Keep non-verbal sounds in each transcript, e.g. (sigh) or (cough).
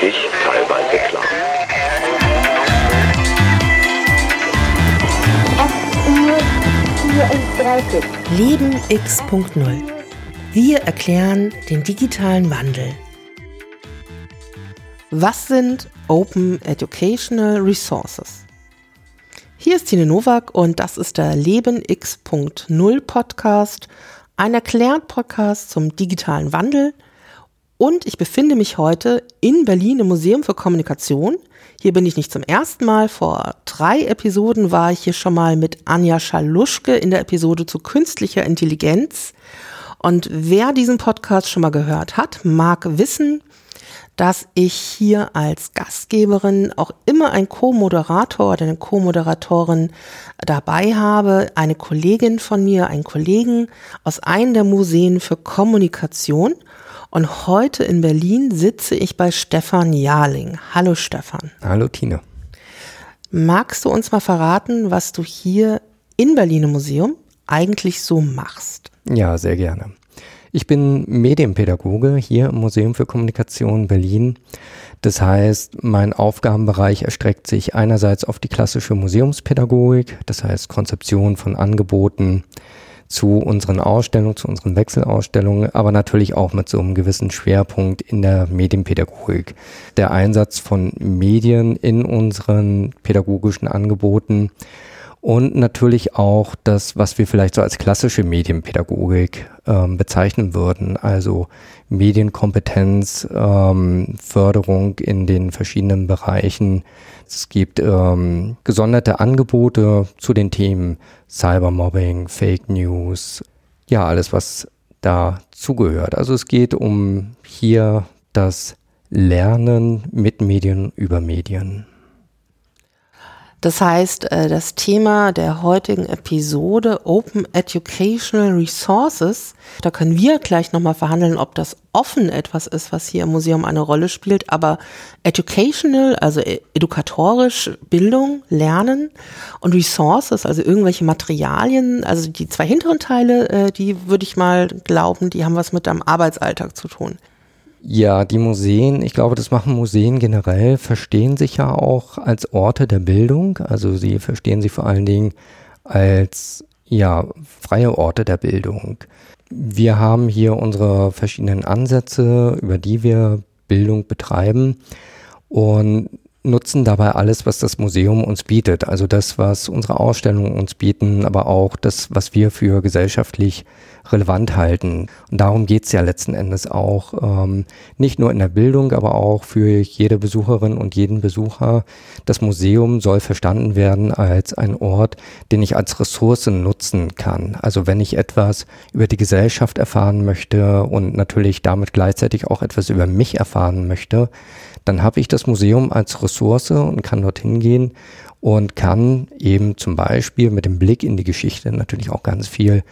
wirklich teilweise klar. Leben X.0. Wir erklären den digitalen Wandel. Was sind Open Educational Resources? Hier ist Tine Nowak und das ist der Leben X.0 Podcast, ein Erklärt-Podcast zum digitalen Wandel. Und ich befinde mich heute in Berlin im Museum für Kommunikation. Hier bin ich nicht zum ersten Mal. Vor drei Episoden war ich hier schon mal mit Anja Schaluschke in der Episode zu künstlicher Intelligenz. Und wer diesen Podcast schon mal gehört hat, mag wissen, dass ich hier als Gastgeberin auch immer einen Co-Moderator oder eine Co-Moderatorin dabei habe, eine Kollegin von mir, einen Kollegen aus einem der Museen für Kommunikation. Und heute in Berlin sitze ich bei Stefan Jarling. Hallo Stefan. Hallo Tine. Magst du uns mal verraten, was du hier in Berlin im Museum eigentlich so machst? Ja, sehr gerne. Ich bin Medienpädagoge hier im Museum für Kommunikation Berlin. Das heißt, mein Aufgabenbereich erstreckt sich einerseits auf die klassische Museumspädagogik, das heißt Konzeption von Angeboten, zu unseren Ausstellungen, zu unseren Wechselausstellungen, aber natürlich auch mit so einem gewissen Schwerpunkt in der Medienpädagogik. Der Einsatz von Medien in unseren pädagogischen Angeboten und natürlich auch das, was wir vielleicht so als klassische Medienpädagogik ähm, bezeichnen würden, also Medienkompetenz, ähm, Förderung in den verschiedenen Bereichen. Es gibt ähm, gesonderte Angebote zu den Themen Cybermobbing, Fake News, ja, alles, was da zugehört. Also es geht um hier das Lernen mit Medien über Medien. Das heißt, äh, das Thema der heutigen Episode Open Educational Resources, da können wir gleich nochmal verhandeln, ob das offen etwas ist, was hier im Museum eine Rolle spielt, aber educational, also e-, edukatorisch, Bildung, Lernen und Resources, also irgendwelche Materialien, also die zwei hinteren Teile, äh, die würde ich mal glauben, die haben was mit deinem Arbeitsalltag zu tun. Ja, die Museen, ich glaube, das machen Museen generell, verstehen sich ja auch als Orte der Bildung. Also sie verstehen sich vor allen Dingen als ja, freie Orte der Bildung. Wir haben hier unsere verschiedenen Ansätze, über die wir Bildung betreiben und nutzen dabei alles, was das Museum uns bietet. Also das, was unsere Ausstellungen uns bieten, aber auch das, was wir für gesellschaftlich relevant halten. Und darum geht's ja letzten Endes auch, ähm, nicht nur in der Bildung, aber auch für jede Besucherin und jeden Besucher. Das Museum soll verstanden werden als ein Ort, den ich als Ressource nutzen kann. Also wenn ich etwas über die Gesellschaft erfahren möchte und natürlich damit gleichzeitig auch etwas über mich erfahren möchte, dann habe ich das Museum als Ressource und kann dorthin gehen und kann eben zum Beispiel mit dem Blick in die Geschichte natürlich auch ganz viel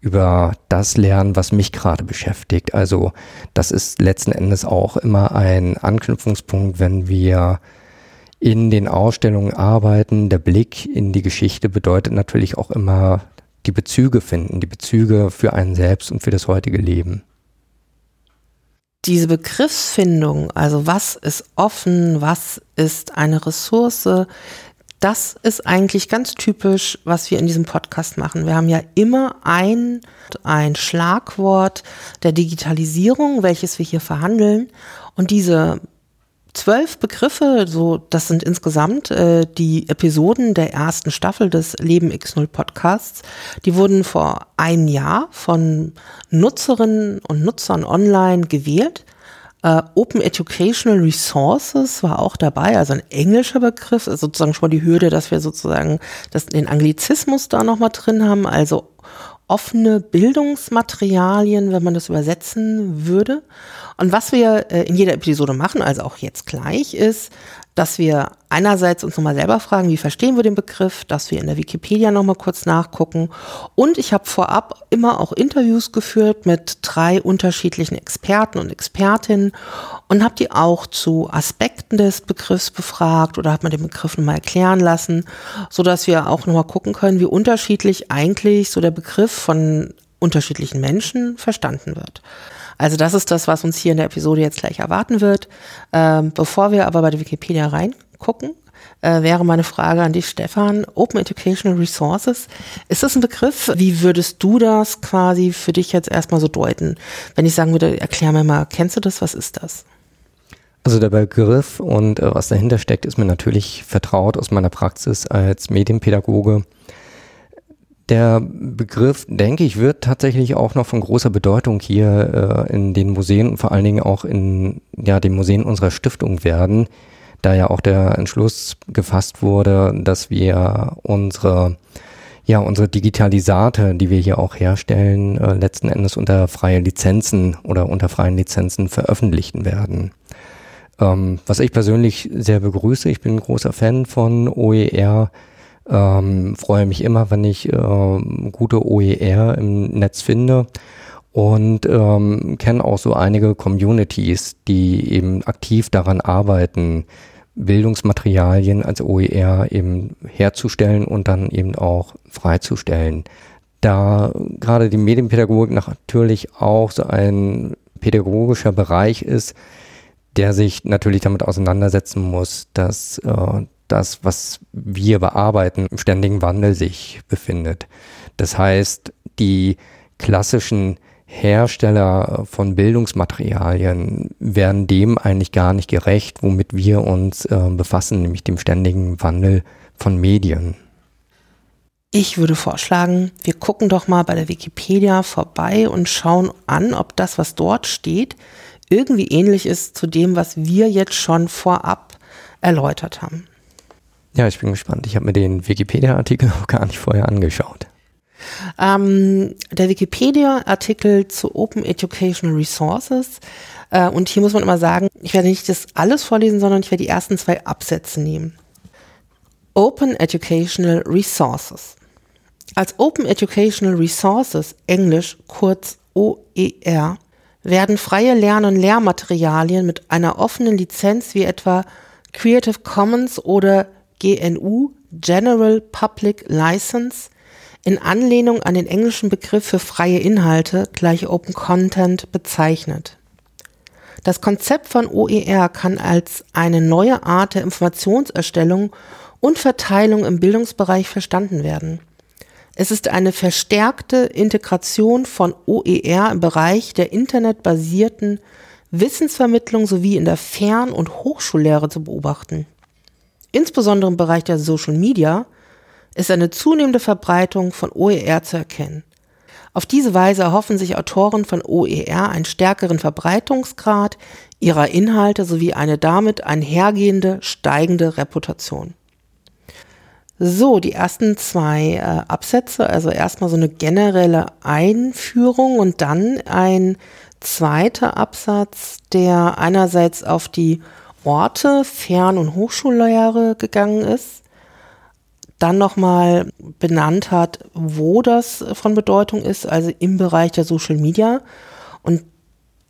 über das lernen, was mich gerade beschäftigt. Also das ist letzten Endes auch immer ein Anknüpfungspunkt, wenn wir in den Ausstellungen arbeiten. Der Blick in die Geschichte bedeutet natürlich auch immer die Bezüge finden, die Bezüge für einen selbst und für das heutige Leben diese Begriffsfindung, also was ist offen, was ist eine Ressource, das ist eigentlich ganz typisch, was wir in diesem Podcast machen. Wir haben ja immer ein, ein Schlagwort der Digitalisierung, welches wir hier verhandeln. Und diese zwölf Begriffe, so das sind insgesamt äh, die Episoden der ersten Staffel des Leben X0 Podcasts. Die wurden vor einem Jahr von Nutzerinnen und Nutzern online gewählt. Äh, Open Educational Resources war auch dabei, also ein englischer Begriff, also sozusagen schon mal die Hürde, dass wir sozusagen das, den Anglizismus da nochmal drin haben, also offene Bildungsmaterialien, wenn man das übersetzen würde. Und was wir äh, in jeder Episode machen, also auch jetzt gleich, ist, dass wir einerseits uns nochmal selber fragen, wie verstehen wir den Begriff, dass wir in der Wikipedia nochmal kurz nachgucken. Und ich habe vorab immer auch Interviews geführt mit drei unterschiedlichen Experten und Expertinnen und habe die auch zu Aspekten des Begriffs befragt oder habe mir den Begriff nochmal erklären lassen, so dass wir auch nochmal gucken können, wie unterschiedlich eigentlich so der Begriff von unterschiedlichen Menschen verstanden wird. Also das ist das, was uns hier in der Episode jetzt gleich erwarten wird. Ähm, bevor wir aber bei der Wikipedia reingucken, äh, wäre meine Frage an dich, Stefan. Open Educational Resources, ist das ein Begriff? Wie würdest du das quasi für dich jetzt erstmal so deuten? Wenn ich sagen würde, erklär mir mal, kennst du das? Was ist das? Also der Begriff und äh, was dahinter steckt, ist mir natürlich vertraut aus meiner Praxis als Medienpädagoge. Der Begriff, denke ich, wird tatsächlich auch noch von großer Bedeutung hier äh, in den Museen und vor allen Dingen auch in ja, den Museen unserer Stiftung werden, da ja auch der Entschluss gefasst wurde, dass wir unsere ja, unsere Digitalisate, die wir hier auch herstellen, äh, letzten Endes unter freie Lizenzen oder unter freien Lizenzen veröffentlichen werden. Ähm, was ich persönlich sehr begrüße, ich bin ein großer Fan von OER, ähm, freue mich immer, wenn ich ähm, gute OER im Netz finde und ähm, kenne auch so einige Communities, die eben aktiv daran arbeiten, Bildungsmaterialien als OER eben herzustellen und dann eben auch freizustellen. Da gerade die Medienpädagogik natürlich auch so ein pädagogischer Bereich ist, der sich natürlich damit auseinandersetzen muss, dass äh, das, was wir bearbeiten, im ständigen Wandel sich befindet. Das heißt, die klassischen Hersteller von Bildungsmaterialien werden dem eigentlich gar nicht gerecht, womit wir uns äh, befassen, nämlich dem ständigen Wandel von Medien. Ich würde vorschlagen, wir gucken doch mal bei der Wikipedia vorbei und schauen an, ob das, was dort steht, irgendwie ähnlich ist zu dem, was wir jetzt schon vorab erläutert haben. Ja, ich bin gespannt. Ich habe mir den Wikipedia-Artikel (laughs) noch gar nicht vorher angeschaut. Ähm, der Wikipedia-Artikel zu Open Educational Resources. Äh, und hier muss man immer sagen, ich werde nicht das alles vorlesen, sondern ich werde die ersten zwei Absätze nehmen. Open Educational Resources. Als Open Educational Resources, Englisch kurz OER, werden freie Lern- und Lehrmaterialien mit einer offenen Lizenz wie etwa Creative Commons oder GNU General Public License in Anlehnung an den englischen Begriff für freie Inhalte gleich Open Content bezeichnet. Das Konzept von OER kann als eine neue Art der Informationserstellung und Verteilung im Bildungsbereich verstanden werden. Es ist eine verstärkte Integration von OER im Bereich der internetbasierten Wissensvermittlung sowie in der Fern- und Hochschullehre zu beobachten. Insbesondere im Bereich der Social Media ist eine zunehmende Verbreitung von OER zu erkennen. Auf diese Weise erhoffen sich Autoren von OER einen stärkeren Verbreitungsgrad ihrer Inhalte sowie eine damit einhergehende steigende Reputation. So, die ersten zwei äh, Absätze, also erstmal so eine generelle Einführung und dann ein zweiter Absatz, der einerseits auf die Orte, Fern- und Hochschullehre gegangen ist, dann nochmal benannt hat, wo das von Bedeutung ist, also im Bereich der Social Media. Und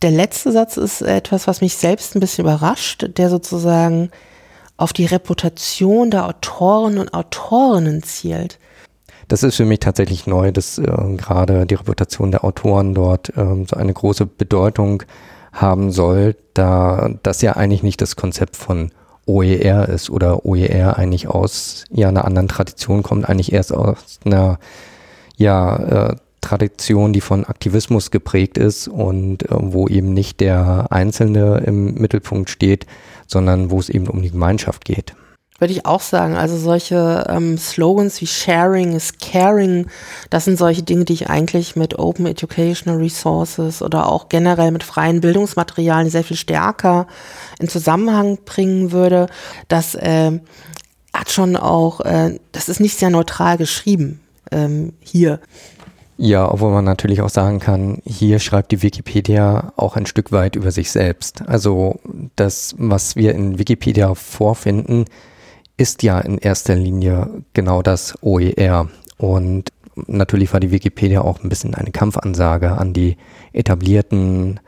der letzte Satz ist etwas, was mich selbst ein bisschen überrascht, der sozusagen auf die Reputation der Autoren und Autorinnen zielt. Das ist für mich tatsächlich neu, dass äh, gerade die Reputation der Autoren dort äh, so eine große Bedeutung haben soll, da das ja eigentlich nicht das Konzept von OER ist oder OER eigentlich aus ja einer anderen Tradition kommt, eigentlich erst aus einer ja äh, Tradition, die von Aktivismus geprägt ist und äh, wo eben nicht der Einzelne im Mittelpunkt steht, sondern wo es eben um die Gemeinschaft geht. Würde ich auch sagen. Also solche ähm, Slogans wie Sharing is Caring, das sind solche Dinge, die ich eigentlich mit Open Educational Resources oder auch generell mit freien Bildungsmaterialien sehr viel stärker in Zusammenhang bringen würde. Das äh, hat schon auch, äh, das ist nicht sehr neutral geschrieben ähm, hier. Ja, obwohl man natürlich auch sagen kann, hier schreibt die Wikipedia auch ein Stück weit über sich selbst. Also das, was wir in Wikipedia vorfinden, ist ja in erster Linie genau das OER. Und natürlich war die Wikipedia auch ein bisschen eine Kampfansage an die etablierten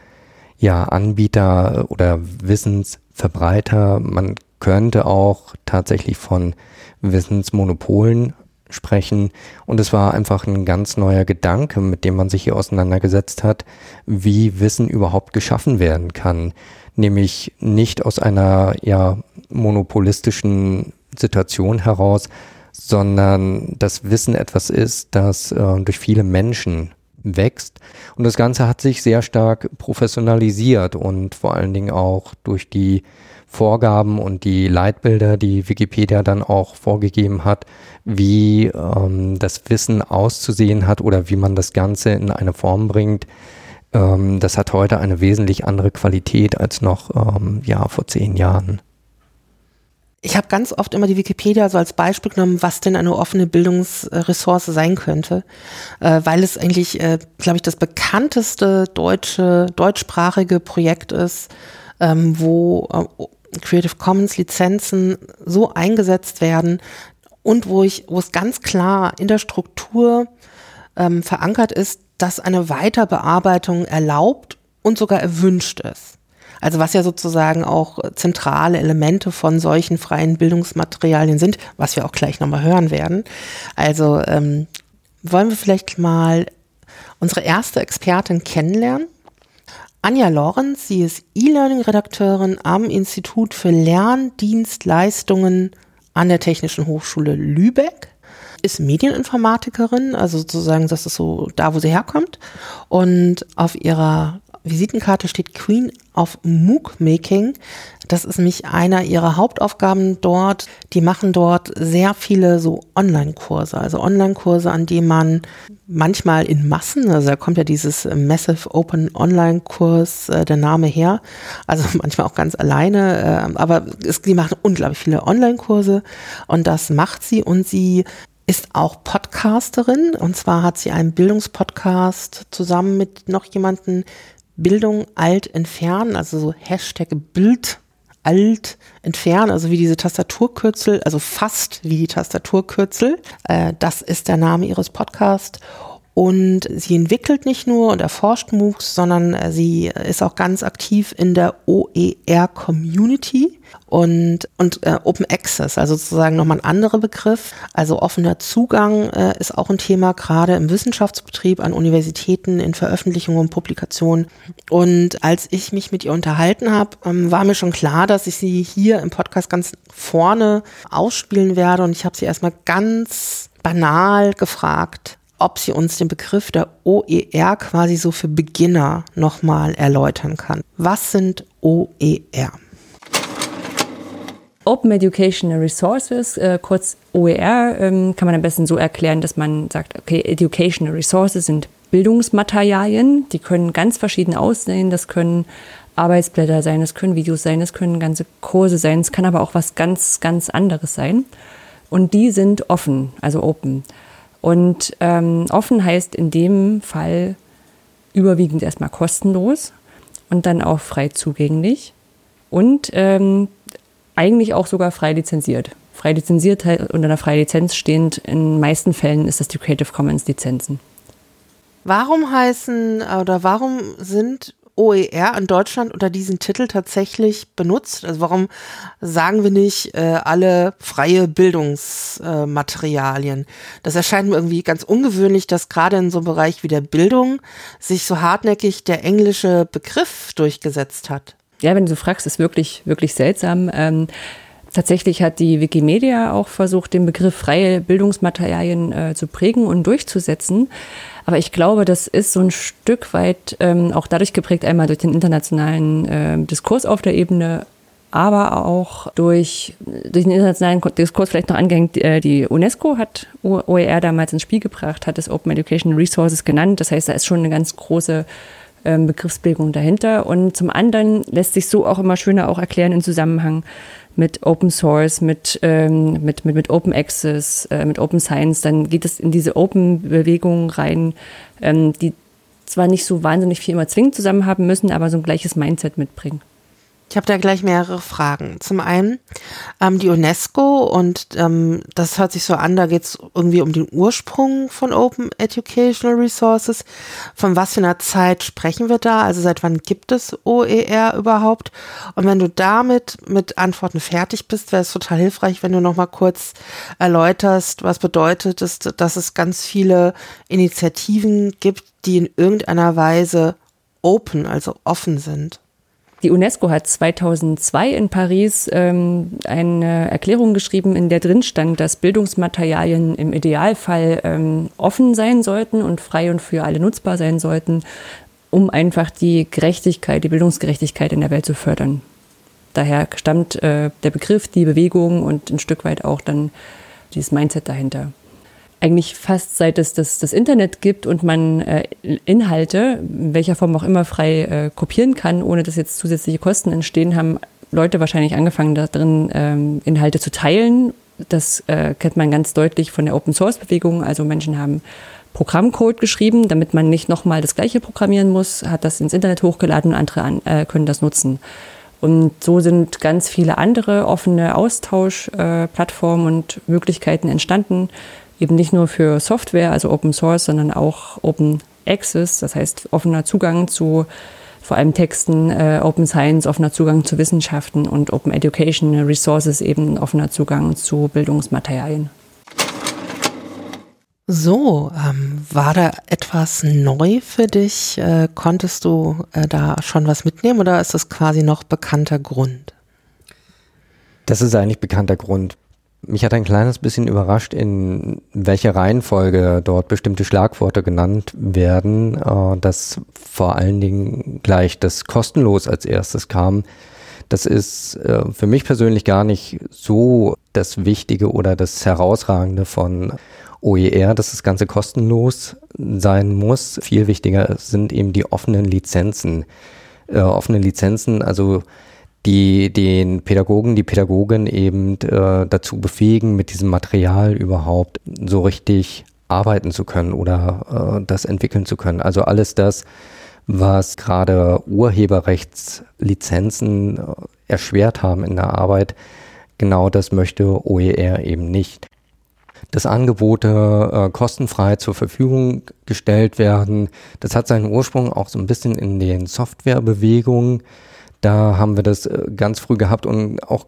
ja, Anbieter oder Wissensverbreiter. Man könnte auch tatsächlich von Wissensmonopolen sprechen. Und es war einfach ein ganz neuer Gedanke, mit dem man sich hier auseinandergesetzt hat, wie Wissen überhaupt geschaffen werden kann. Nämlich nicht aus einer ja, monopolistischen Situation heraus, sondern das Wissen etwas ist, das äh, durch viele Menschen wächst. Und das Ganze hat sich sehr stark professionalisiert und vor allen Dingen auch durch die Vorgaben und die Leitbilder, die Wikipedia dann auch vorgegeben hat, wie ähm, das Wissen auszusehen hat oder wie man das Ganze in eine Form bringt. Ähm, das hat heute eine wesentlich andere Qualität als noch ähm, ja, vor zehn Jahren. Ich habe ganz oft immer die Wikipedia so als Beispiel genommen, was denn eine offene Bildungsressource sein könnte, äh, weil es eigentlich, äh, glaube ich, das bekannteste deutsche, deutschsprachige Projekt ist, ähm, wo äh, Creative Commons Lizenzen so eingesetzt werden und wo ich, wo es ganz klar in der Struktur ähm, verankert ist, dass eine Weiterbearbeitung erlaubt und sogar erwünscht ist. Also was ja sozusagen auch zentrale Elemente von solchen freien Bildungsmaterialien sind, was wir auch gleich nochmal hören werden. Also ähm, wollen wir vielleicht mal unsere erste Expertin kennenlernen? Anja Lorenz, sie ist E-Learning-Redakteurin am Institut für Lerndienstleistungen an der Technischen Hochschule Lübeck ist Medieninformatikerin, also sozusagen, das ist so da, wo sie herkommt. Und auf ihrer Visitenkarte steht Queen of MOOC Making. Das ist nämlich einer ihrer Hauptaufgaben dort. Die machen dort sehr viele so Online-Kurse, also Online-Kurse, an denen man manchmal in Massen, also da kommt ja dieses Massive Open Online-Kurs, äh, der Name her, also (laughs) manchmal auch ganz alleine, äh, aber es, die machen unglaublich viele Online-Kurse und das macht sie und sie ist auch Podcasterin und zwar hat sie einen Bildungspodcast zusammen mit noch jemanden, Bildung alt entfernen, also so Hashtag Bild alt entfernen, also wie diese Tastaturkürzel, also fast wie die Tastaturkürzel. Äh, das ist der Name ihres Podcasts. Und sie entwickelt nicht nur und erforscht MOOCs, sondern äh, sie ist auch ganz aktiv in der OER-Community und, und äh, Open Access, also sozusagen nochmal ein anderer Begriff. Also offener Zugang äh, ist auch ein Thema, gerade im Wissenschaftsbetrieb an Universitäten, in Veröffentlichungen und Publikationen. Und als ich mich mit ihr unterhalten habe, ähm, war mir schon klar, dass ich sie hier im Podcast ganz vorne ausspielen werde. Und ich habe sie erstmal ganz banal gefragt, ob sie uns den Begriff der OER quasi so für Beginner nochmal erläutern kann. Was sind OER? Open Educational Resources, äh, kurz OER, ähm, kann man am besten so erklären, dass man sagt, okay, Educational Resources sind Bildungsmaterialien, die können ganz verschieden aussehen, das können Arbeitsblätter sein, das können Videos sein, das können ganze Kurse sein, es kann aber auch was ganz, ganz anderes sein. Und die sind offen, also open. Und ähm, offen heißt in dem Fall überwiegend erstmal kostenlos und dann auch frei zugänglich und ähm, eigentlich auch sogar frei lizenziert. Frei lizenziert unter einer freien Lizenz stehend, in meisten Fällen ist das die Creative Commons Lizenzen. Warum heißen oder warum sind OER in Deutschland unter diesem Titel tatsächlich benutzt? Also warum sagen wir nicht äh, alle freie Bildungsmaterialien? Äh, das erscheint mir irgendwie ganz ungewöhnlich, dass gerade in so einem Bereich wie der Bildung sich so hartnäckig der englische Begriff durchgesetzt hat. Ja, wenn du so fragst, ist wirklich, wirklich seltsam. Ähm, Tatsächlich hat die Wikimedia auch versucht, den Begriff freie Bildungsmaterialien äh, zu prägen und durchzusetzen. Aber ich glaube, das ist so ein Stück weit ähm, auch dadurch geprägt, einmal durch den internationalen äh, Diskurs auf der Ebene, aber auch durch, durch den internationalen Diskurs vielleicht noch angehängt. Äh, die UNESCO hat OER damals ins Spiel gebracht, hat es Open Education Resources genannt. Das heißt, da ist schon eine ganz große ähm, Begriffsbildung dahinter. Und zum anderen lässt sich so auch immer schöner auch erklären im Zusammenhang mit Open Source, mit, ähm, mit, mit, mit Open Access, äh, mit Open Science, dann geht es in diese Open-Bewegung rein, ähm, die zwar nicht so wahnsinnig viel immer zwingend zusammen haben müssen, aber so ein gleiches Mindset mitbringen. Ich habe da gleich mehrere Fragen. Zum einen ähm, die UNESCO und ähm, das hört sich so an, da geht es irgendwie um den Ursprung von Open Educational Resources. Von was für einer Zeit sprechen wir da? Also seit wann gibt es OER überhaupt? Und wenn du damit mit Antworten fertig bist, wäre es total hilfreich, wenn du nochmal kurz erläuterst, was bedeutet es, dass es ganz viele Initiativen gibt, die in irgendeiner Weise open, also offen sind. Die UNESCO hat 2002 in Paris ähm, eine Erklärung geschrieben, in der drin stand, dass Bildungsmaterialien im Idealfall ähm, offen sein sollten und frei und für alle nutzbar sein sollten, um einfach die Gerechtigkeit, die Bildungsgerechtigkeit in der Welt zu fördern. Daher stammt äh, der Begriff, die Bewegung und ein Stück weit auch dann dieses Mindset dahinter eigentlich fast seit es das, das Internet gibt und man äh, Inhalte, in welcher Form auch immer, frei äh, kopieren kann, ohne dass jetzt zusätzliche Kosten entstehen, haben Leute wahrscheinlich angefangen, da drin ähm, Inhalte zu teilen. Das äh, kennt man ganz deutlich von der Open Source Bewegung. Also Menschen haben Programmcode geschrieben, damit man nicht nochmal das gleiche programmieren muss, hat das ins Internet hochgeladen und andere an, äh, können das nutzen. Und so sind ganz viele andere offene Austauschplattformen äh, und Möglichkeiten entstanden, eben nicht nur für Software, also Open Source, sondern auch Open Access, das heißt offener Zugang zu vor allem Texten, äh, Open Science, offener Zugang zu Wissenschaften und Open Education Resources, eben offener Zugang zu Bildungsmaterialien. So, ähm, war da etwas neu für dich? Äh, konntest du äh, da schon was mitnehmen oder ist das quasi noch bekannter Grund? Das ist eigentlich bekannter Grund. Mich hat ein kleines bisschen überrascht, in welcher Reihenfolge dort bestimmte Schlagworte genannt werden, äh, dass vor allen Dingen gleich das kostenlos als erstes kam. Das ist äh, für mich persönlich gar nicht so das Wichtige oder das Herausragende von OER, dass das Ganze kostenlos sein muss. Viel wichtiger sind eben die offenen Lizenzen. Äh, offene Lizenzen, also die den Pädagogen, die Pädagogin eben äh, dazu befähigen, mit diesem Material überhaupt so richtig arbeiten zu können oder äh, das entwickeln zu können. Also alles das, was gerade Urheberrechtslizenzen äh, erschwert haben in der Arbeit, genau das möchte OER eben nicht. Dass Angebote äh, kostenfrei zur Verfügung gestellt werden, das hat seinen Ursprung auch so ein bisschen in den Softwarebewegungen da haben wir das äh, ganz früh gehabt und auch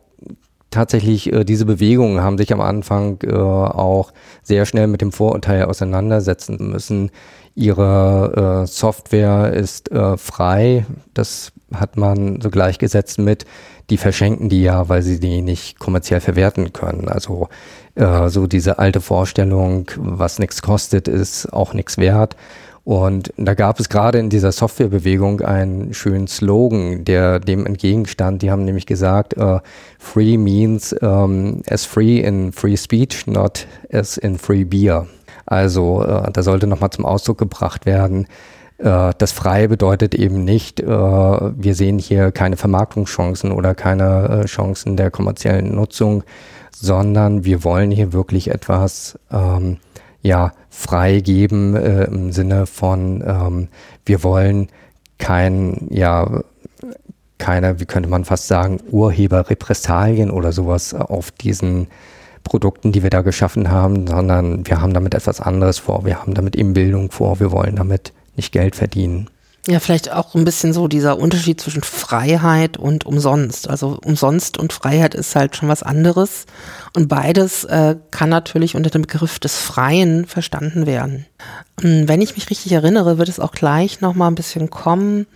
tatsächlich äh, diese Bewegungen haben sich am Anfang äh, auch sehr schnell mit dem Vorurteil auseinandersetzen müssen. Ihre Software ist frei. Das hat man so gleichgesetzt mit, die verschenken die ja, weil sie die nicht kommerziell verwerten können. Also so diese alte Vorstellung, was nichts kostet, ist auch nichts wert. Und da gab es gerade in dieser Softwarebewegung einen schönen Slogan, der dem entgegenstand. Die haben nämlich gesagt, uh, free means um, as free in free speech, not as in free beer. Also uh, da sollte nochmal zum Ausdruck gebracht werden, uh, das frei bedeutet eben nicht, wir sehen hier keine Vermarktungschancen oder keine Chancen der kommerziellen Nutzung, sondern wir wollen hier wirklich etwas ähm, ja, freigeben äh, im Sinne von, ähm, wir wollen kein, ja, keine, wie könnte man fast sagen, Urheberrepressalien oder sowas auf diesen Produkten, die wir da geschaffen haben, sondern wir haben damit etwas anderes vor. Wir haben damit eben Bildung vor. Wir wollen damit nicht Geld verdienen. Ja, vielleicht auch ein bisschen so dieser Unterschied zwischen Freiheit und umsonst. Also umsonst und Freiheit ist halt schon was anderes. Und beides äh, kann natürlich unter dem Begriff des Freien verstanden werden. Und wenn ich mich richtig erinnere, wird es auch gleich nochmal ein bisschen kommen,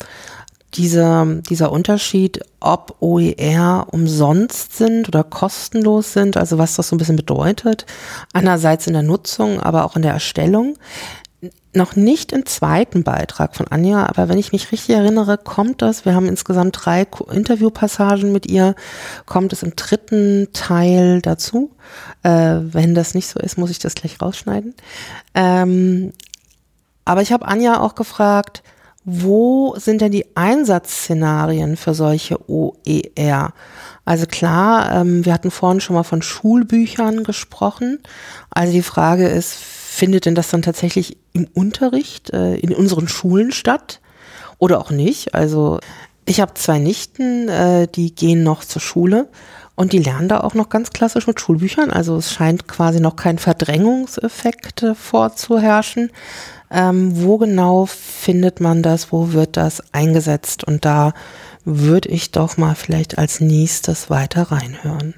dieser, dieser Unterschied, ob OER umsonst sind oder kostenlos sind, also was das so ein bisschen bedeutet. Einerseits in der Nutzung, aber auch in der Erstellung noch nicht im zweiten Beitrag von Anja, aber wenn ich mich richtig erinnere, kommt das, wir haben insgesamt drei Interviewpassagen mit ihr, kommt es im dritten Teil dazu. Äh, wenn das nicht so ist, muss ich das gleich rausschneiden. Ähm, aber ich habe Anja auch gefragt, wo sind denn die Einsatzszenarien für solche OER? Also klar, ähm, wir hatten vorhin schon mal von Schulbüchern gesprochen. Also die Frage ist, findet denn das dann tatsächlich im Unterricht äh, in unseren Schulen statt oder auch nicht? Also Ich habe zwei Nichten, äh, die gehen noch zur Schule und die lernen da auch noch ganz klassisch mit Schulbüchern. Also es scheint quasi noch kein Verdrängungseffekt äh, vorzuherrschen. Ähm, wo genau findet man das? Wo wird das eingesetzt? Und da würde ich doch mal vielleicht als nächstes weiter reinhören.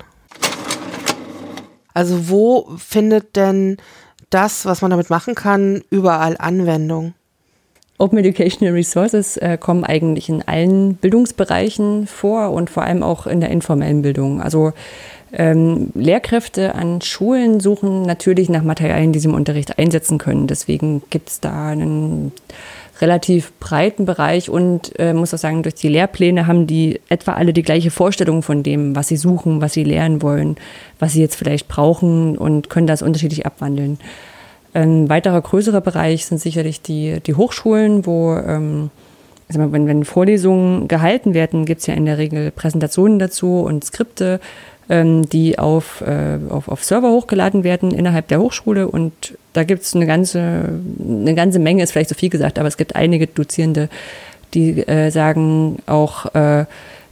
Also wo findet denn das, was man damit machen kann, überall Anwendung? Open Educational Resources äh, kommen eigentlich in allen Bildungsbereichen vor und vor allem auch in der informellen Bildung. Also ähm, Lehrkräfte an Schulen suchen natürlich nach Materialien, die sie im Unterricht einsetzen können. Deswegen gibt es da einen relativ breiten Bereich und äh, muss auch sagen, durch die Lehrpläne haben die etwa alle die gleiche Vorstellung von dem, was sie suchen, was sie lernen wollen, was sie jetzt vielleicht brauchen und können das unterschiedlich abwandeln. Ein weiterer größerer Bereich sind sicherlich die, die Hochschulen, wo ähm, wenn, wenn Vorlesungen gehalten werden, gibt es ja in der Regel Präsentationen dazu und Skripte, ähm, die auf, äh, auf, auf Server hochgeladen werden innerhalb der Hochschule. Und da gibt es eine ganze, eine ganze Menge, ist vielleicht zu so viel gesagt, aber es gibt einige Dozierende, die äh, sagen auch, äh,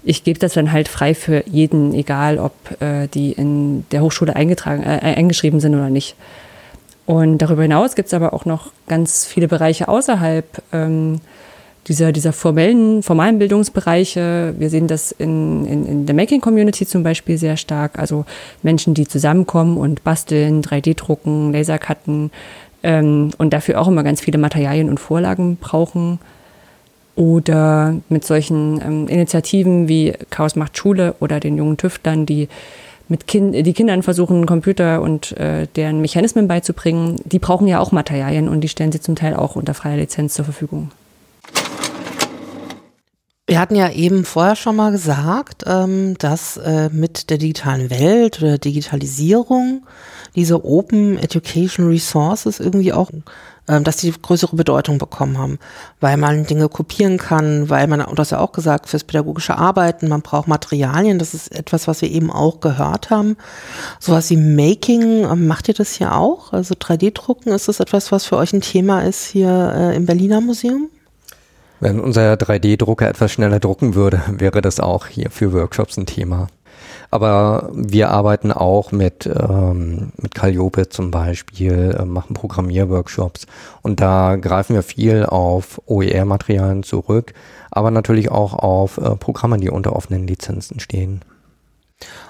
ich gebe das dann halt frei für jeden, egal ob äh, die in der Hochschule eingetragen, äh, eingeschrieben sind oder nicht. Und darüber hinaus gibt es aber auch noch ganz viele Bereiche außerhalb ähm, dieser, dieser formellen, formalen Bildungsbereiche. Wir sehen das in, in, in der Making-Community zum Beispiel sehr stark. Also Menschen, die zusammenkommen und basteln, 3D-drucken, Lasercutten ähm, und dafür auch immer ganz viele Materialien und Vorlagen brauchen. Oder mit solchen ähm, Initiativen wie Chaos macht Schule oder den jungen Tüftlern, die mit kind, die Kindern versuchen, Computer und äh, deren Mechanismen beizubringen, die brauchen ja auch Materialien und die stellen sie zum Teil auch unter freier Lizenz zur Verfügung. Wir hatten ja eben vorher schon mal gesagt, ähm, dass äh, mit der digitalen Welt oder Digitalisierung diese Open Education Resources irgendwie auch, ähm, dass die größere Bedeutung bekommen haben, weil man Dinge kopieren kann, weil man, und das ja auch gesagt, fürs pädagogische Arbeiten, man braucht Materialien, das ist etwas, was wir eben auch gehört haben. Sowas wie Making, ähm, macht ihr das hier auch? Also 3D-Drucken, ist das etwas, was für euch ein Thema ist hier äh, im Berliner Museum? Wenn unser 3D-Drucker etwas schneller drucken würde, (laughs) wäre das auch hier für Workshops ein Thema. Aber wir arbeiten auch mit, ähm, mit Calliope zum Beispiel, äh, machen Programmierworkshops und da greifen wir viel auf OER-Materialien zurück, aber natürlich auch auf äh, Programme, die unter offenen Lizenzen stehen.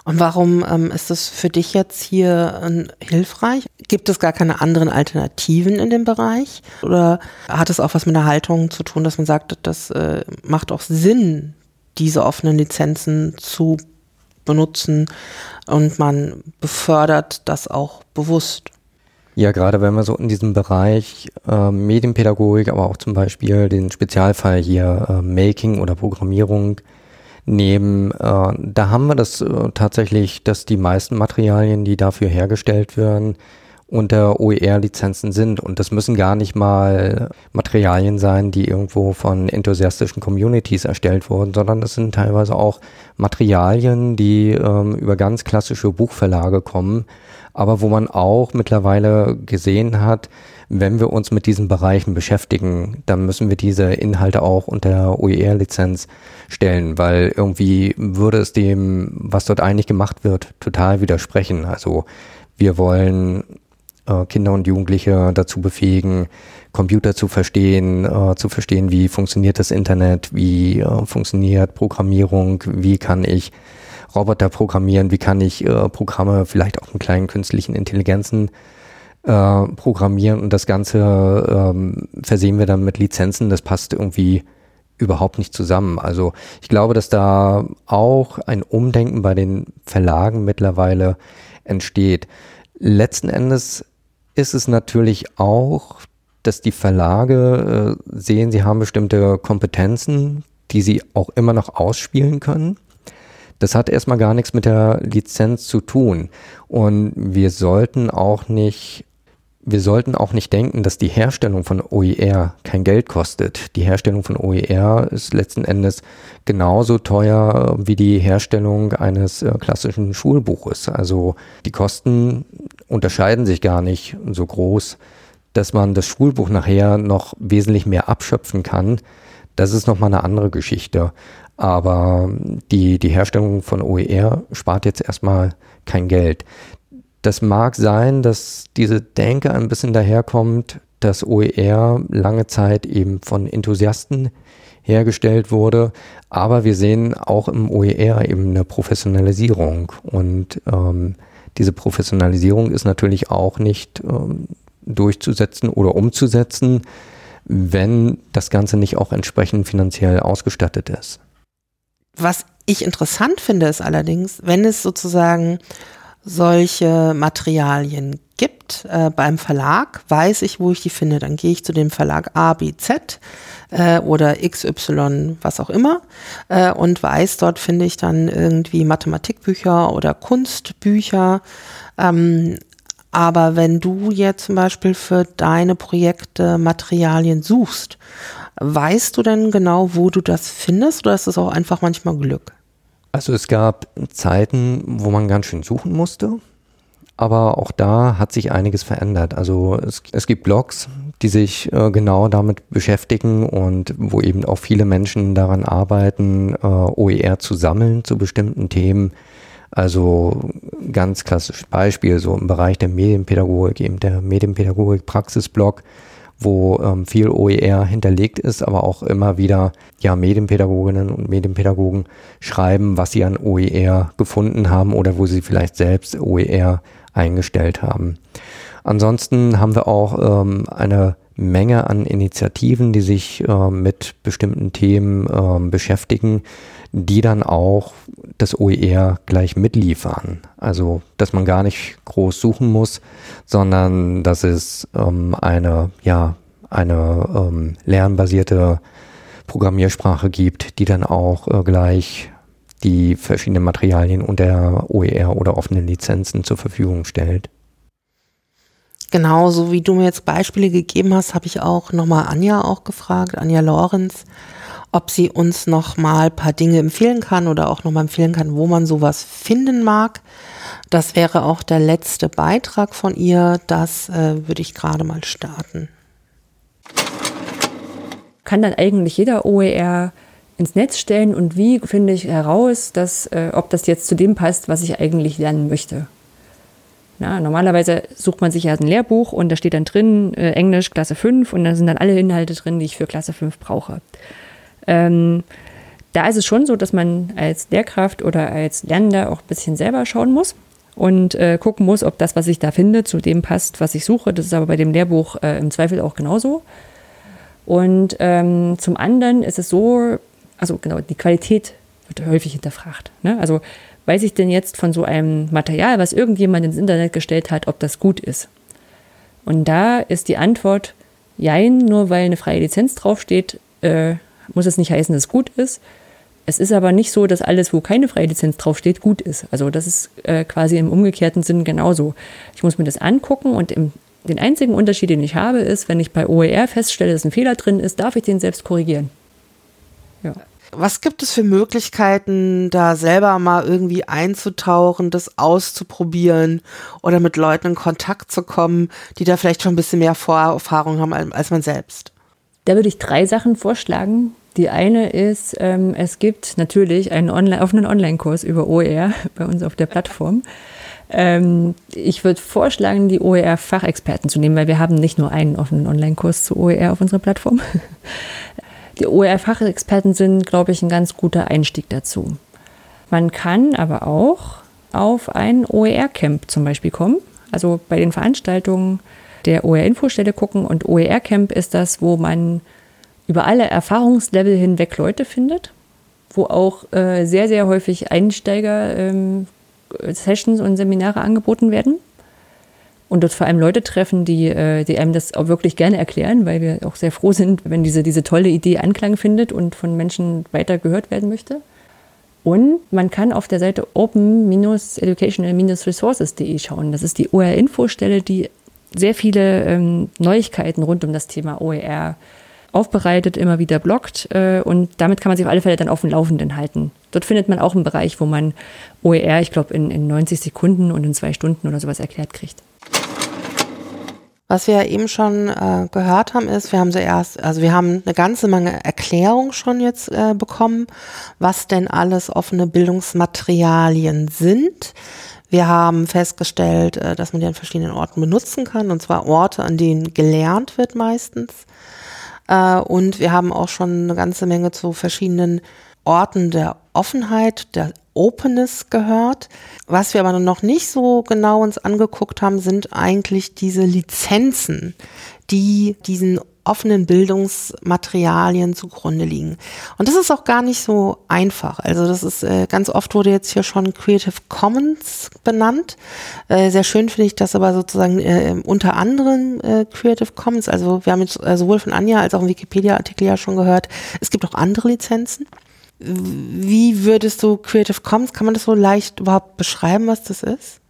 Und warum ähm, ist das für dich jetzt hier äh, hilfreich? Gibt es gar keine anderen Alternativen in dem Bereich? Oder hat es auch was mit der Haltung zu tun, dass man sagt, das äh, macht auch Sinn, diese offenen Lizenzen zu benutzen und man befördert das auch bewusst? Ja, gerade wenn wir so in diesem Bereich äh, Medienpädagogik, aber auch zum Beispiel den Spezialfall hier äh, Making oder Programmierung nehmen, äh, da haben wir das äh, tatsächlich, dass die meisten Materialien, die dafür hergestellt werden, unter OER-Lizenzen sind. Und das müssen gar nicht mal Materialien sein, die irgendwo von enthusiastischen Communities erstellt wurden, sondern das sind teilweise auch Materialien, die ähm, über ganz klassische Buchverlage kommen, aber wo man auch mittlerweile gesehen hat, wenn wir uns mit diesen Bereichen beschäftigen, dann müssen wir diese Inhalte auch unter OER-Lizenz stellen, weil irgendwie würde es dem, was dort eigentlich gemacht wird, total widersprechen. Also wir wollen äh, Kinder und Jugendliche dazu befähigen, Computer zu verstehen, äh, zu verstehen, wie funktioniert das Internet, wie äh, funktioniert Programmierung, wie kann ich Roboter programmieren, wie kann ich äh, Programme vielleicht auch mit kleinen künstlichen Intelligenzen äh, programmieren und das Ganze ähm, versehen wir dann mit Lizenzen. Das passt irgendwie überhaupt nicht zusammen. Also ich glaube, dass da auch ein Umdenken bei den Verlagen mittlerweile entsteht. Letzten Endes ist es natürlich auch, dass die Verlage äh, sehen, sie haben bestimmte Kompetenzen, die sie auch immer noch ausspielen können. Das hat erstmal gar nichts mit der Lizenz zu tun. Und wir sollten auch nicht wir sollten auch nicht denken, dass die Herstellung von OER kein Geld kostet. Die Herstellung von OER ist letzten Endes genauso teuer wie die Herstellung eines äh, klassischen Schulbuches. Also die Kosten unterscheiden sich gar nicht so groß, dass man das Schulbuch nachher noch wesentlich mehr abschöpfen kann. Das ist nochmal eine andere Geschichte. Aber die, die Herstellung von OER spart jetzt erstmal kein Geld. Das mag sein, dass diese Denke ein bisschen daherkommt, dass OER lange Zeit eben von Enthusiasten hergestellt wurde. Aber wir sehen auch im OER eben eine Professionalisierung. Und ähm, diese Professionalisierung ist natürlich auch nicht ähm, durchzusetzen oder umzusetzen, wenn das Ganze nicht auch entsprechend finanziell ausgestattet ist. Was ich interessant finde, ist allerdings, wenn es sozusagen solche Materialien gibt äh, beim Verlag, weiß ich, wo ich die finde. Dann gehe ich zu dem Verlag A, B, Z äh, oder XY, was auch immer äh, und weiß, dort finde ich dann irgendwie Mathematikbücher oder Kunstbücher. Ähm, aber wenn du jetzt zum Beispiel für deine Projekte Materialien suchst, weißt du denn genau, wo du das findest oder ist das auch einfach manchmal Glück? Also es gab Zeiten, wo man ganz schön suchen musste, aber auch da hat sich einiges verändert. Also es, es gibt Blogs, die sich äh, genau damit beschäftigen und wo eben auch viele Menschen daran arbeiten, äh, OER zu sammeln zu bestimmten Themen also ganz klassisches Beispiel, so im Bereich der Medienpädagogik, eben der Medienpädagogik Praxisblock, wo ähm, viel OER hinterlegt ist, aber auch immer wieder ja Medienpädagoginnen und Medienpädagogen schreiben, was sie an OER gefunden haben oder wo sie vielleicht selbst OER eingestellt haben. Ansonsten haben wir auch ähm, eine Menge an Initiativen, die sich äh, mit bestimmten Themen äh, beschäftigen, die dann auch das OER gleich mitliefern. Also, dass man gar nicht groß suchen muss, sondern dass es ähm, eine, ja, eine ähm, lernbasierte Programmiersprache gibt, die dann auch äh, gleich die verschiedenen Materialien unter OER oder offenen Lizenzen zur Verfügung stellt. Genau, so wie du mir jetzt Beispiele gegeben hast, habe ich auch nochmal Anja auch gefragt, Anja Lorenz, ob sie uns noch mal ein paar Dinge empfehlen kann oder auch noch mal empfehlen kann, wo man sowas finden mag. Das wäre auch der letzte Beitrag von ihr. Das äh, würde ich gerade mal starten. Kann dann eigentlich jeder OER ins Netz stellen und wie finde ich heraus, dass, äh, ob das jetzt zu dem passt, was ich eigentlich lernen möchte? Na, normalerweise sucht man sich ja ein Lehrbuch und da steht dann drin äh, Englisch Klasse 5 und da sind dann alle Inhalte drin, die ich für Klasse 5 brauche. Ähm, da ist es schon so, dass man als Lehrkraft oder als Lernender auch ein bisschen selber schauen muss und äh, gucken muss, ob das, was ich da finde, zu dem passt, was ich suche. Das ist aber bei dem Lehrbuch äh, im Zweifel auch genauso. Und ähm, zum anderen ist es so, also genau, die Qualität wird häufig hinterfragt. Ne? Also weiß ich denn jetzt von so einem Material, was irgendjemand ins Internet gestellt hat, ob das gut ist? Und da ist die Antwort, jein, nur weil eine freie Lizenz draufsteht, äh, muss es nicht heißen, dass es gut ist. Es ist aber nicht so, dass alles, wo keine freie Lizenz draufsteht, gut ist. Also das ist äh, quasi im umgekehrten Sinn genauso. Ich muss mir das angucken und im, den einzigen Unterschied, den ich habe, ist, wenn ich bei OER feststelle, dass ein Fehler drin ist, darf ich den selbst korrigieren. Ja. Was gibt es für Möglichkeiten, da selber mal irgendwie einzutauchen, das auszuprobieren oder mit Leuten in Kontakt zu kommen, die da vielleicht schon ein bisschen mehr Vorerfahrung haben als man selbst? Da würde ich drei Sachen vorschlagen. Die eine ist, ähm, es gibt natürlich einen Online, offenen Online-Kurs über OER (laughs) bei uns auf der Plattform. Ähm, ich würde vorschlagen, die OER-Fachexperten zu nehmen, weil wir haben nicht nur einen offenen Online-Kurs zu OER auf unserer Plattform. (laughs) Die OER-Fachexperten sind, glaube ich, ein ganz guter Einstieg dazu. Man kann aber auch auf ein OER-Camp zum Beispiel kommen. Also bei den Veranstaltungen der OER-Infostelle gucken. Und OER-Camp ist das, wo man über alle Erfahrungslevel hinweg Leute findet, wo auch äh, sehr, sehr häufig Einsteiger-Sessions ähm, und Seminare angeboten werden. Und dort vor allem Leute treffen, die, äh, die einem das auch wirklich gerne erklären, weil wir auch sehr froh sind, wenn diese, diese tolle Idee Anklang findet und von Menschen weiter gehört werden möchte. Und man kann auf der Seite open-educational-resources.de schauen. Das ist die OER-Infostelle, die sehr viele ähm, Neuigkeiten rund um das Thema OER aufbereitet, immer wieder bloggt äh, und damit kann man sich auf alle Fälle dann auf dem Laufenden halten. Dort findet man auch einen Bereich, wo man OER, ich glaube, in, in 90 Sekunden und in zwei Stunden oder sowas erklärt kriegt. Was wir eben schon äh, gehört haben, ist, wir haben zuerst, also wir haben eine ganze Menge Erklärung schon jetzt äh, bekommen, was denn alles offene Bildungsmaterialien sind. Wir haben festgestellt, äh, dass man die an verschiedenen Orten benutzen kann, und zwar Orte, an denen gelernt wird meistens. Äh, und wir haben auch schon eine ganze Menge zu verschiedenen Orten der Offenheit, der Openness gehört. Was wir aber noch nicht so genau uns angeguckt haben, sind eigentlich diese Lizenzen, die diesen offenen Bildungsmaterialien zugrunde liegen. Und das ist auch gar nicht so einfach. Also das ist äh, ganz oft wurde jetzt hier schon Creative Commons benannt. Äh, sehr schön finde ich das aber sozusagen äh, unter anderem Creative Commons. Also wir haben jetzt sowohl von Anja als auch im Wikipedia-Artikel ja schon gehört, es gibt auch andere Lizenzen. Wie würdest du Creative Commons, kann man das so leicht überhaupt beschreiben, was das ist?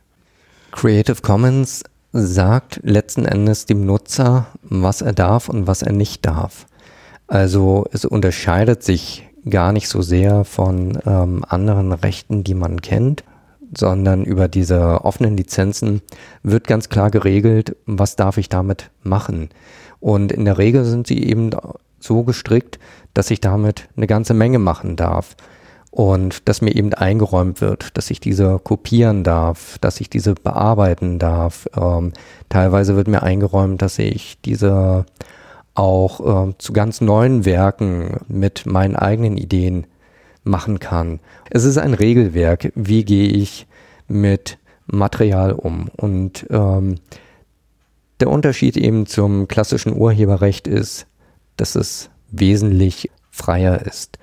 Creative Commons sagt letzten Endes dem Nutzer, was er darf und was er nicht darf. Also es unterscheidet sich gar nicht so sehr von ähm, anderen Rechten, die man kennt, sondern über diese offenen Lizenzen wird ganz klar geregelt, was darf ich damit machen. Und in der Regel sind sie eben so gestrickt, dass ich damit eine ganze Menge machen darf und dass mir eben eingeräumt wird, dass ich diese kopieren darf, dass ich diese bearbeiten darf. Ähm, teilweise wird mir eingeräumt, dass ich diese auch äh, zu ganz neuen Werken mit meinen eigenen Ideen machen kann. Es ist ein Regelwerk, wie gehe ich mit Material um. Und ähm, der Unterschied eben zum klassischen Urheberrecht ist, dass es wesentlich freier ist.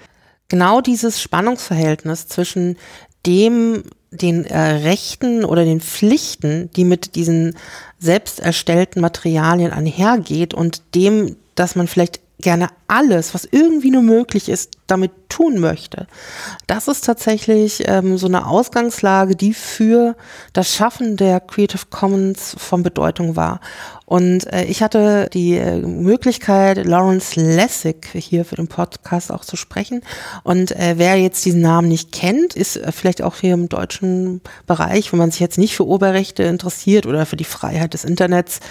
Genau dieses Spannungsverhältnis zwischen dem, den äh, Rechten oder den Pflichten, die mit diesen selbst erstellten Materialien einhergeht und dem, dass man vielleicht gerne alles, was irgendwie nur möglich ist, damit tun möchte. Das ist tatsächlich ähm, so eine Ausgangslage, die für das Schaffen der Creative Commons von Bedeutung war. Und äh, ich hatte die äh, Möglichkeit, Lawrence Lessig hier für den Podcast auch zu sprechen. Und äh, wer jetzt diesen Namen nicht kennt, ist äh, vielleicht auch hier im deutschen Bereich, wenn man sich jetzt nicht für Urheberrechte interessiert oder für die Freiheit des Internets,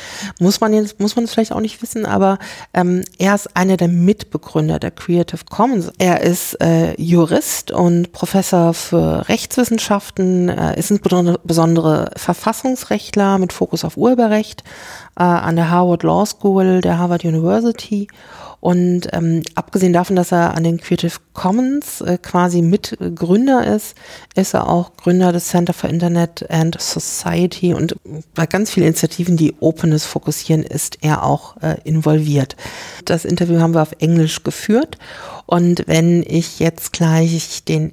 muss man jetzt, muss man es vielleicht auch nicht wissen, aber ähm, er ist einer der Mitbegründer der Creative Commons. Er ist äh, Jurist und Professor für Rechtswissenschaften, äh, ist insbesondere Verfassungsrechtler mit Fokus auf Urheberrecht an der Harvard Law School der Harvard University. Und ähm, abgesehen davon, dass er an den Creative Commons äh, quasi Mitgründer ist, ist er auch Gründer des Center for Internet and Society. Und bei ganz vielen Initiativen, die Openness fokussieren, ist er auch äh, involviert. Das Interview haben wir auf Englisch geführt. Und wenn ich jetzt gleich den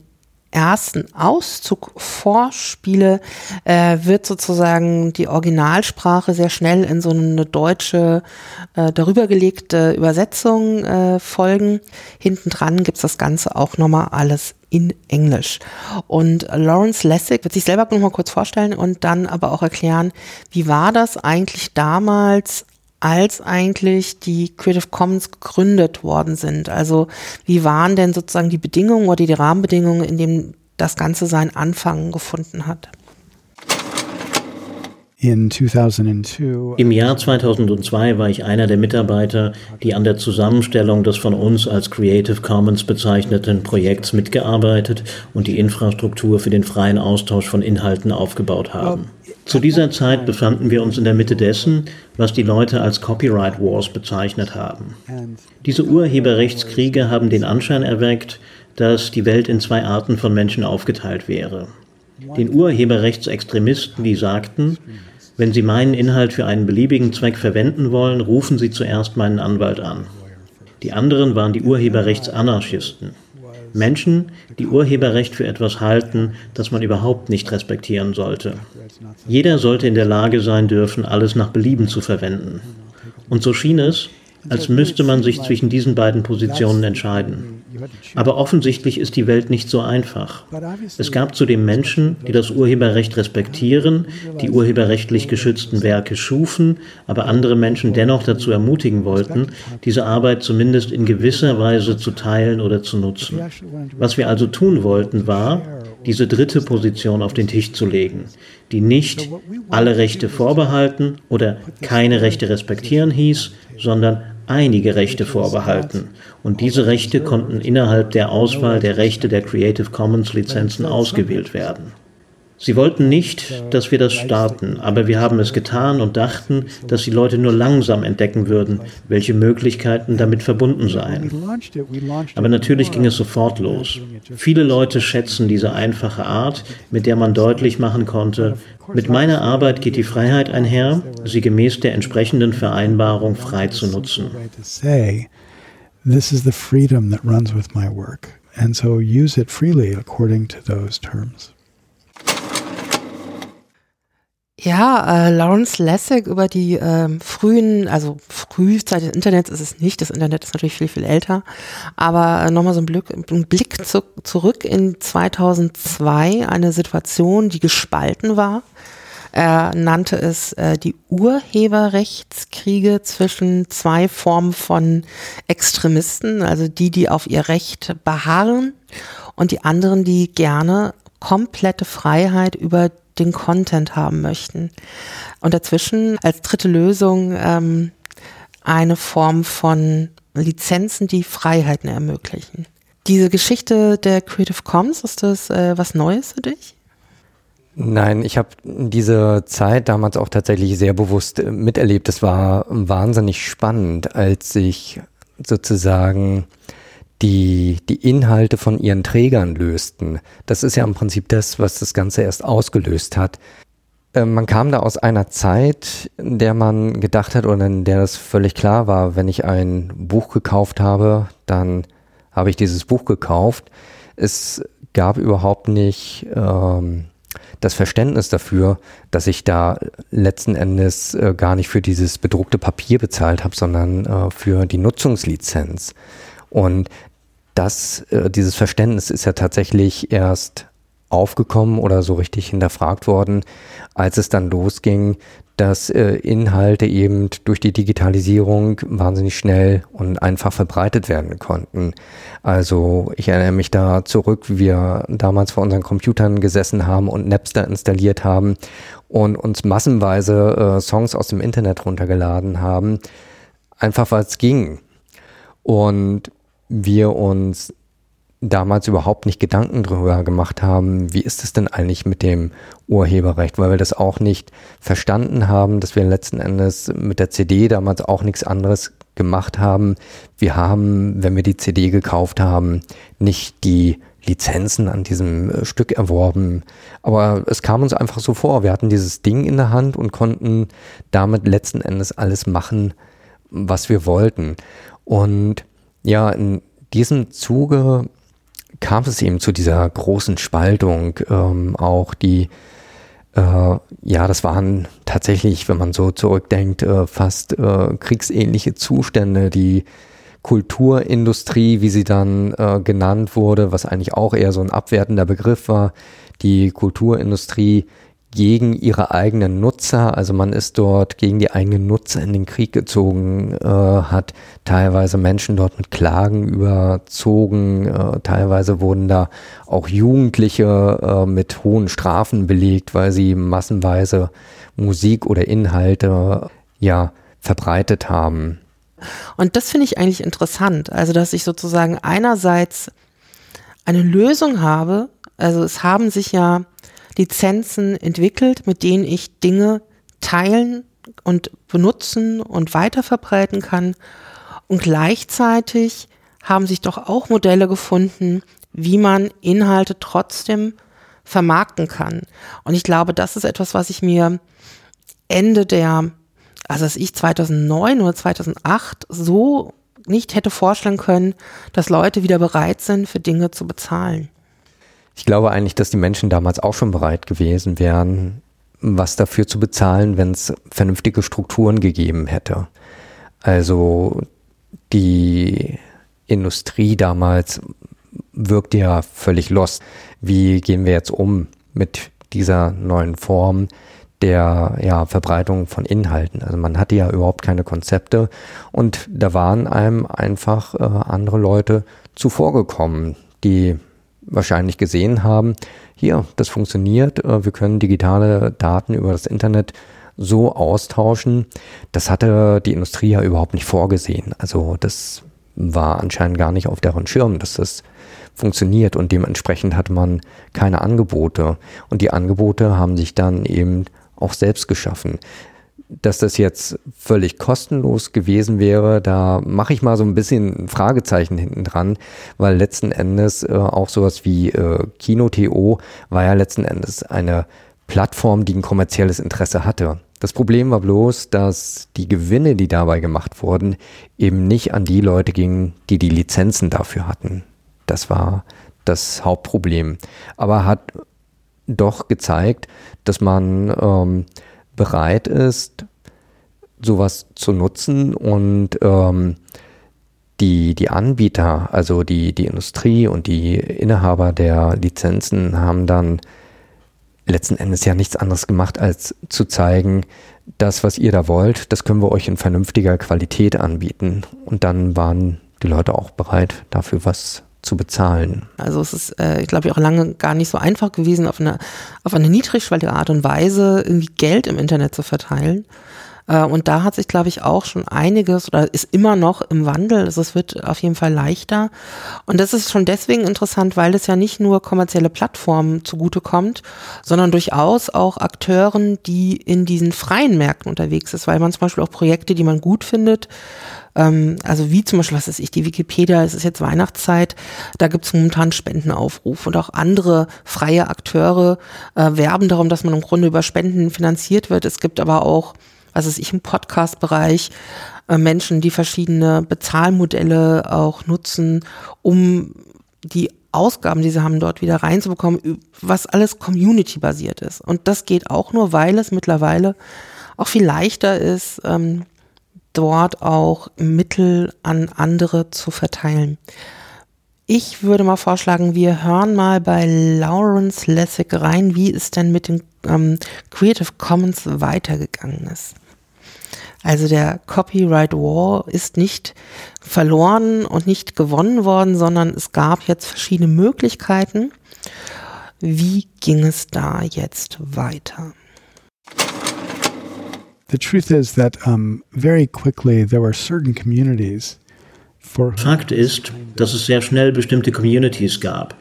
ersten Auszug vorspiele, äh, wird sozusagen die Originalsprache sehr schnell in so eine deutsche, äh, darüber gelegte Übersetzung äh, folgen. Hinten dran gibt's das Ganze auch nochmal alles in Englisch. Und Lawrence Lessig wird sich selber nochmal kurz vorstellen und dann aber auch erklären, wie war das eigentlich damals als eigentlich die Creative Commons gegründet worden sind. Also wie waren denn sozusagen die Bedingungen oder die Rahmenbedingungen, in denen das Ganze seinen Anfang gefunden hat? Im Jahr 2002 war ich einer der Mitarbeiter, die an der Zusammenstellung des von uns als Creative Commons bezeichneten Projekts mitgearbeitet und die Infrastruktur für den freien Austausch von Inhalten aufgebaut haben. Zu dieser Zeit befanden wir uns in der Mitte dessen, was die Leute als Copyright Wars bezeichnet haben. Diese Urheberrechtskriege haben den Anschein erweckt, dass die Welt in zwei Arten von Menschen aufgeteilt wäre. Den Urheberrechtsextremisten, die sagten, wenn Sie meinen Inhalt für einen beliebigen Zweck verwenden wollen, rufen Sie zuerst meinen Anwalt an. Die anderen waren die Urheberrechtsanarchisten. Menschen, die Urheberrecht für etwas halten, das man überhaupt nicht respektieren sollte. Jeder sollte in der Lage sein dürfen, alles nach Belieben zu verwenden. Und so schien es, als müsste man sich zwischen diesen beiden Positionen entscheiden. Aber offensichtlich ist die Welt nicht so einfach. Es gab zudem Menschen, die das Urheberrecht respektieren, die urheberrechtlich geschützten Werke schufen, aber andere Menschen dennoch dazu ermutigen wollten, diese Arbeit zumindest in gewisser Weise zu teilen oder zu nutzen. Was wir also tun wollten, war, diese dritte Position auf den Tisch zu legen, die nicht alle Rechte vorbehalten oder keine Rechte respektieren hieß, sondern einige Rechte vorbehalten. Und diese Rechte konnten innerhalb der Auswahl der Rechte der Creative Commons Lizenzen ausgewählt werden. Sie wollten nicht, dass wir das starten, aber wir haben es getan und dachten, dass die Leute nur langsam entdecken würden, welche Möglichkeiten damit verbunden seien. Aber natürlich ging es sofort los. Viele Leute schätzen diese einfache Art, mit der man deutlich machen konnte, mit meiner Arbeit geht die Freiheit einher, sie gemäß der entsprechenden Vereinbarung frei zu nutzen. This is the freedom that runs with my work. And so use it freely according to those terms. Ja, äh, Lawrence Lessig über die ähm, frühen, also Frühzeit des Internets ist es nicht, das Internet ist natürlich viel, viel älter, aber äh, nochmal so ein Blick, ein Blick zu, zurück in 2002, eine Situation, die gespalten war. Er nannte es äh, die Urheberrechtskriege zwischen zwei Formen von Extremisten, also die, die auf ihr Recht beharren und die anderen, die gerne komplette Freiheit über den Content haben möchten. Und dazwischen als dritte Lösung ähm, eine Form von Lizenzen, die Freiheiten ermöglichen. Diese Geschichte der Creative Commons, ist das äh, was Neues für dich? Nein, ich habe diese Zeit damals auch tatsächlich sehr bewusst äh, miterlebt. Es war wahnsinnig spannend, als ich sozusagen die, die Inhalte von ihren Trägern lösten. Das ist ja im Prinzip das, was das Ganze erst ausgelöst hat. Äh, man kam da aus einer Zeit, in der man gedacht hat oder in der das völlig klar war, wenn ich ein Buch gekauft habe, dann habe ich dieses Buch gekauft. Es gab überhaupt nicht ähm, das Verständnis dafür, dass ich da letzten Endes äh, gar nicht für dieses bedruckte Papier bezahlt habe, sondern äh, für die Nutzungslizenz. Und das, äh, dieses Verständnis ist ja tatsächlich erst aufgekommen oder so richtig hinterfragt worden, als es dann losging, dass äh, Inhalte eben durch die Digitalisierung wahnsinnig schnell und einfach verbreitet werden konnten. Also ich erinnere mich da zurück, wie wir damals vor unseren Computern gesessen haben und Napster installiert haben und uns massenweise äh, Songs aus dem Internet runtergeladen haben, einfach weil es ging. Und wir uns damals überhaupt nicht Gedanken darüber gemacht haben, wie ist es denn eigentlich mit dem Urheberrecht, weil wir das auch nicht verstanden haben, dass wir letzten Endes mit der CD damals auch nichts anderes gemacht haben. Wir haben, wenn wir die CD gekauft haben, nicht die Lizenzen an diesem äh, Stück erworben. Aber es kam uns einfach so vor. Wir hatten dieses Ding in der Hand und konnten damit letzten Endes alles machen, was wir wollten. Und ja, in diesem Zuge kam es eben zu dieser großen Spaltung, ähm, auch die, äh, ja, das waren tatsächlich, wenn man so zurückdenkt, äh, fast äh, kriegsähnliche Zustände, die Kulturindustrie, wie sie dann äh, genannt wurde, was eigentlich auch eher so ein abwertender Begriff war, die Kulturindustrie gegen ihre eigenen Nutzer. Also man ist dort gegen die eigenen Nutzer in den Krieg gezogen, äh, hat teilweise Menschen dort mit Klagen überzogen. Äh, teilweise wurden da auch Jugendliche äh, mit hohen Strafen belegt, weil sie massenweise Musik oder Inhalte ja verbreitet haben. Und das finde ich eigentlich interessant. Also, dass ich sozusagen einerseits eine Lösung habe. Also es haben sich ja Lizenzen entwickelt, mit denen ich Dinge teilen und benutzen und weiterverbreiten kann. Und gleichzeitig haben sich doch auch Modelle gefunden, wie man Inhalte trotzdem vermarkten kann. Und ich glaube, das ist etwas, was ich mir Ende der, also dass ich 2009 oder 2008 so nicht hätte vorstellen können, dass Leute wieder bereit sind, für Dinge zu bezahlen. Ich glaube eigentlich, dass die Menschen damals auch schon bereit gewesen wären, was dafür zu bezahlen, wenn es vernünftige Strukturen gegeben hätte. Also die Industrie damals wirkte ja völlig lost. Wie gehen wir jetzt um mit dieser neuen Form der ja, Verbreitung von Inhalten? Also man hatte ja überhaupt keine Konzepte und da waren einem einfach äh, andere Leute zuvorgekommen, die wahrscheinlich gesehen haben, hier, das funktioniert, äh, wir können digitale Daten über das Internet so austauschen. Das hatte die Industrie ja überhaupt nicht vorgesehen. Also das war anscheinend gar nicht auf deren Schirm, dass das funktioniert und dementsprechend hatte man keine Angebote. Und die Angebote haben sich dann eben auch selbst geschaffen. Dass das jetzt völlig kostenlos gewesen wäre, da mache ich mal so ein bisschen ein Fragezeichen hinten dran, weil letzten Endes äh, auch sowas wie äh, Kino.to war ja letzten Endes eine Plattform, die ein kommerzielles Interesse hatte. Das Problem war bloß, dass die Gewinne, die dabei gemacht wurden, eben nicht an die Leute gingen, die die Lizenzen dafür hatten. Das war das Hauptproblem. Aber hat doch gezeigt, dass man ähm, bereit ist, sowas zu nutzen und ähm, die, die Anbieter, also die, die Industrie und die Inhaber der Lizenzen haben dann letzten Endes ja nichts anderes gemacht, als zu zeigen, das, was ihr da wollt, das können wir euch in vernünftiger Qualität anbieten. Und dann waren die Leute auch bereit, dafür was zu bezahlen. Also es ist, äh, ich glaube, auch lange gar nicht so einfach gewesen, auf eine, auf eine niedrigschwellige Art und Weise irgendwie Geld im Internet zu verteilen. Äh, und da hat sich, glaube ich, auch schon einiges oder ist immer noch im Wandel. Also es wird auf jeden Fall leichter. Und das ist schon deswegen interessant, weil es ja nicht nur kommerzielle Plattformen zugutekommt, sondern durchaus auch Akteuren, die in diesen freien Märkten unterwegs ist, weil man zum Beispiel auch Projekte, die man gut findet, ähm, also wie zum Beispiel, was ist ich, die Wikipedia, es ist jetzt Weihnachtszeit, da gibt es momentan Spendenaufruf und auch andere freie Akteure äh, werben darum, dass man im Grunde über Spenden finanziert wird. Es gibt aber auch was ist ich im Podcast-Bereich, äh, Menschen, die verschiedene Bezahlmodelle auch nutzen, um die Ausgaben, die sie haben, dort wieder reinzubekommen, was alles community-basiert ist. Und das geht auch nur, weil es mittlerweile auch viel leichter ist, ähm, dort auch Mittel an andere zu verteilen. Ich würde mal vorschlagen, wir hören mal bei Lawrence Lessig rein, wie es denn mit dem ähm, Creative Commons weitergegangen ist. Also der Copyright War ist nicht verloren und nicht gewonnen worden, sondern es gab jetzt verschiedene Möglichkeiten. Wie ging es da jetzt weiter? The truth is that um, very quickly there were certain communities Fakt ist, dass es sehr schnell bestimmte Communities gab,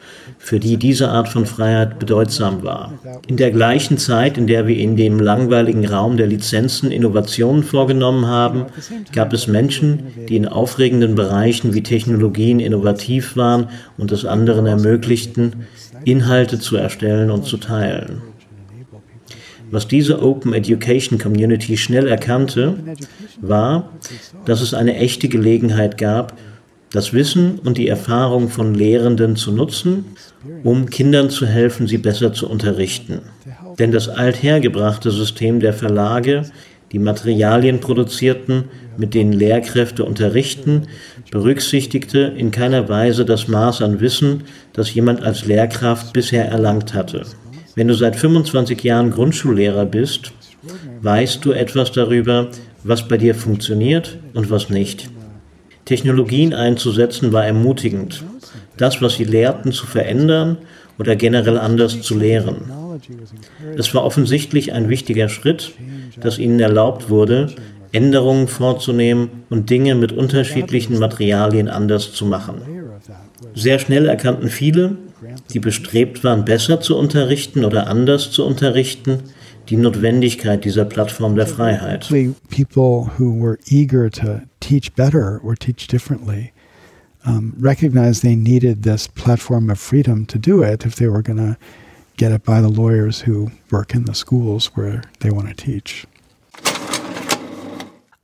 für die diese Art von Freiheit bedeutsam war. In der gleichen Zeit, in der wir in dem langweiligen Raum der Lizenzen Innovationen vorgenommen haben, gab es Menschen, die in aufregenden Bereichen wie Technologien innovativ waren und es anderen ermöglichten, Inhalte zu erstellen und zu teilen. Was diese Open Education Community schnell erkannte, war, dass es eine echte Gelegenheit gab, das Wissen und die Erfahrung von Lehrenden zu nutzen, um Kindern zu helfen, sie besser zu unterrichten. Denn das althergebrachte System der Verlage, die Materialien produzierten, mit denen Lehrkräfte unterrichten, berücksichtigte in keiner Weise das Maß an Wissen, das jemand als Lehrkraft bisher erlangt hatte. Wenn du seit 25 Jahren Grundschullehrer bist, weißt du etwas darüber, was bei dir funktioniert und was nicht. Technologien einzusetzen war ermutigend, das, was sie lehrten, zu verändern oder generell anders zu lehren. Es war offensichtlich ein wichtiger Schritt, dass ihnen erlaubt wurde, Änderungen vorzunehmen und Dinge mit unterschiedlichen Materialien anders zu machen. Sehr schnell erkannten viele, die bestrebt waren, besser zu unterrichten oder anders zu unterrichten, die Notwendigkeit dieser Plattform der Freiheit. People who were eager to teach better or teach differently um, recognized they needed this platform of freedom to do it if they were going to get it by the lawyers who work in the schools where they want to teach.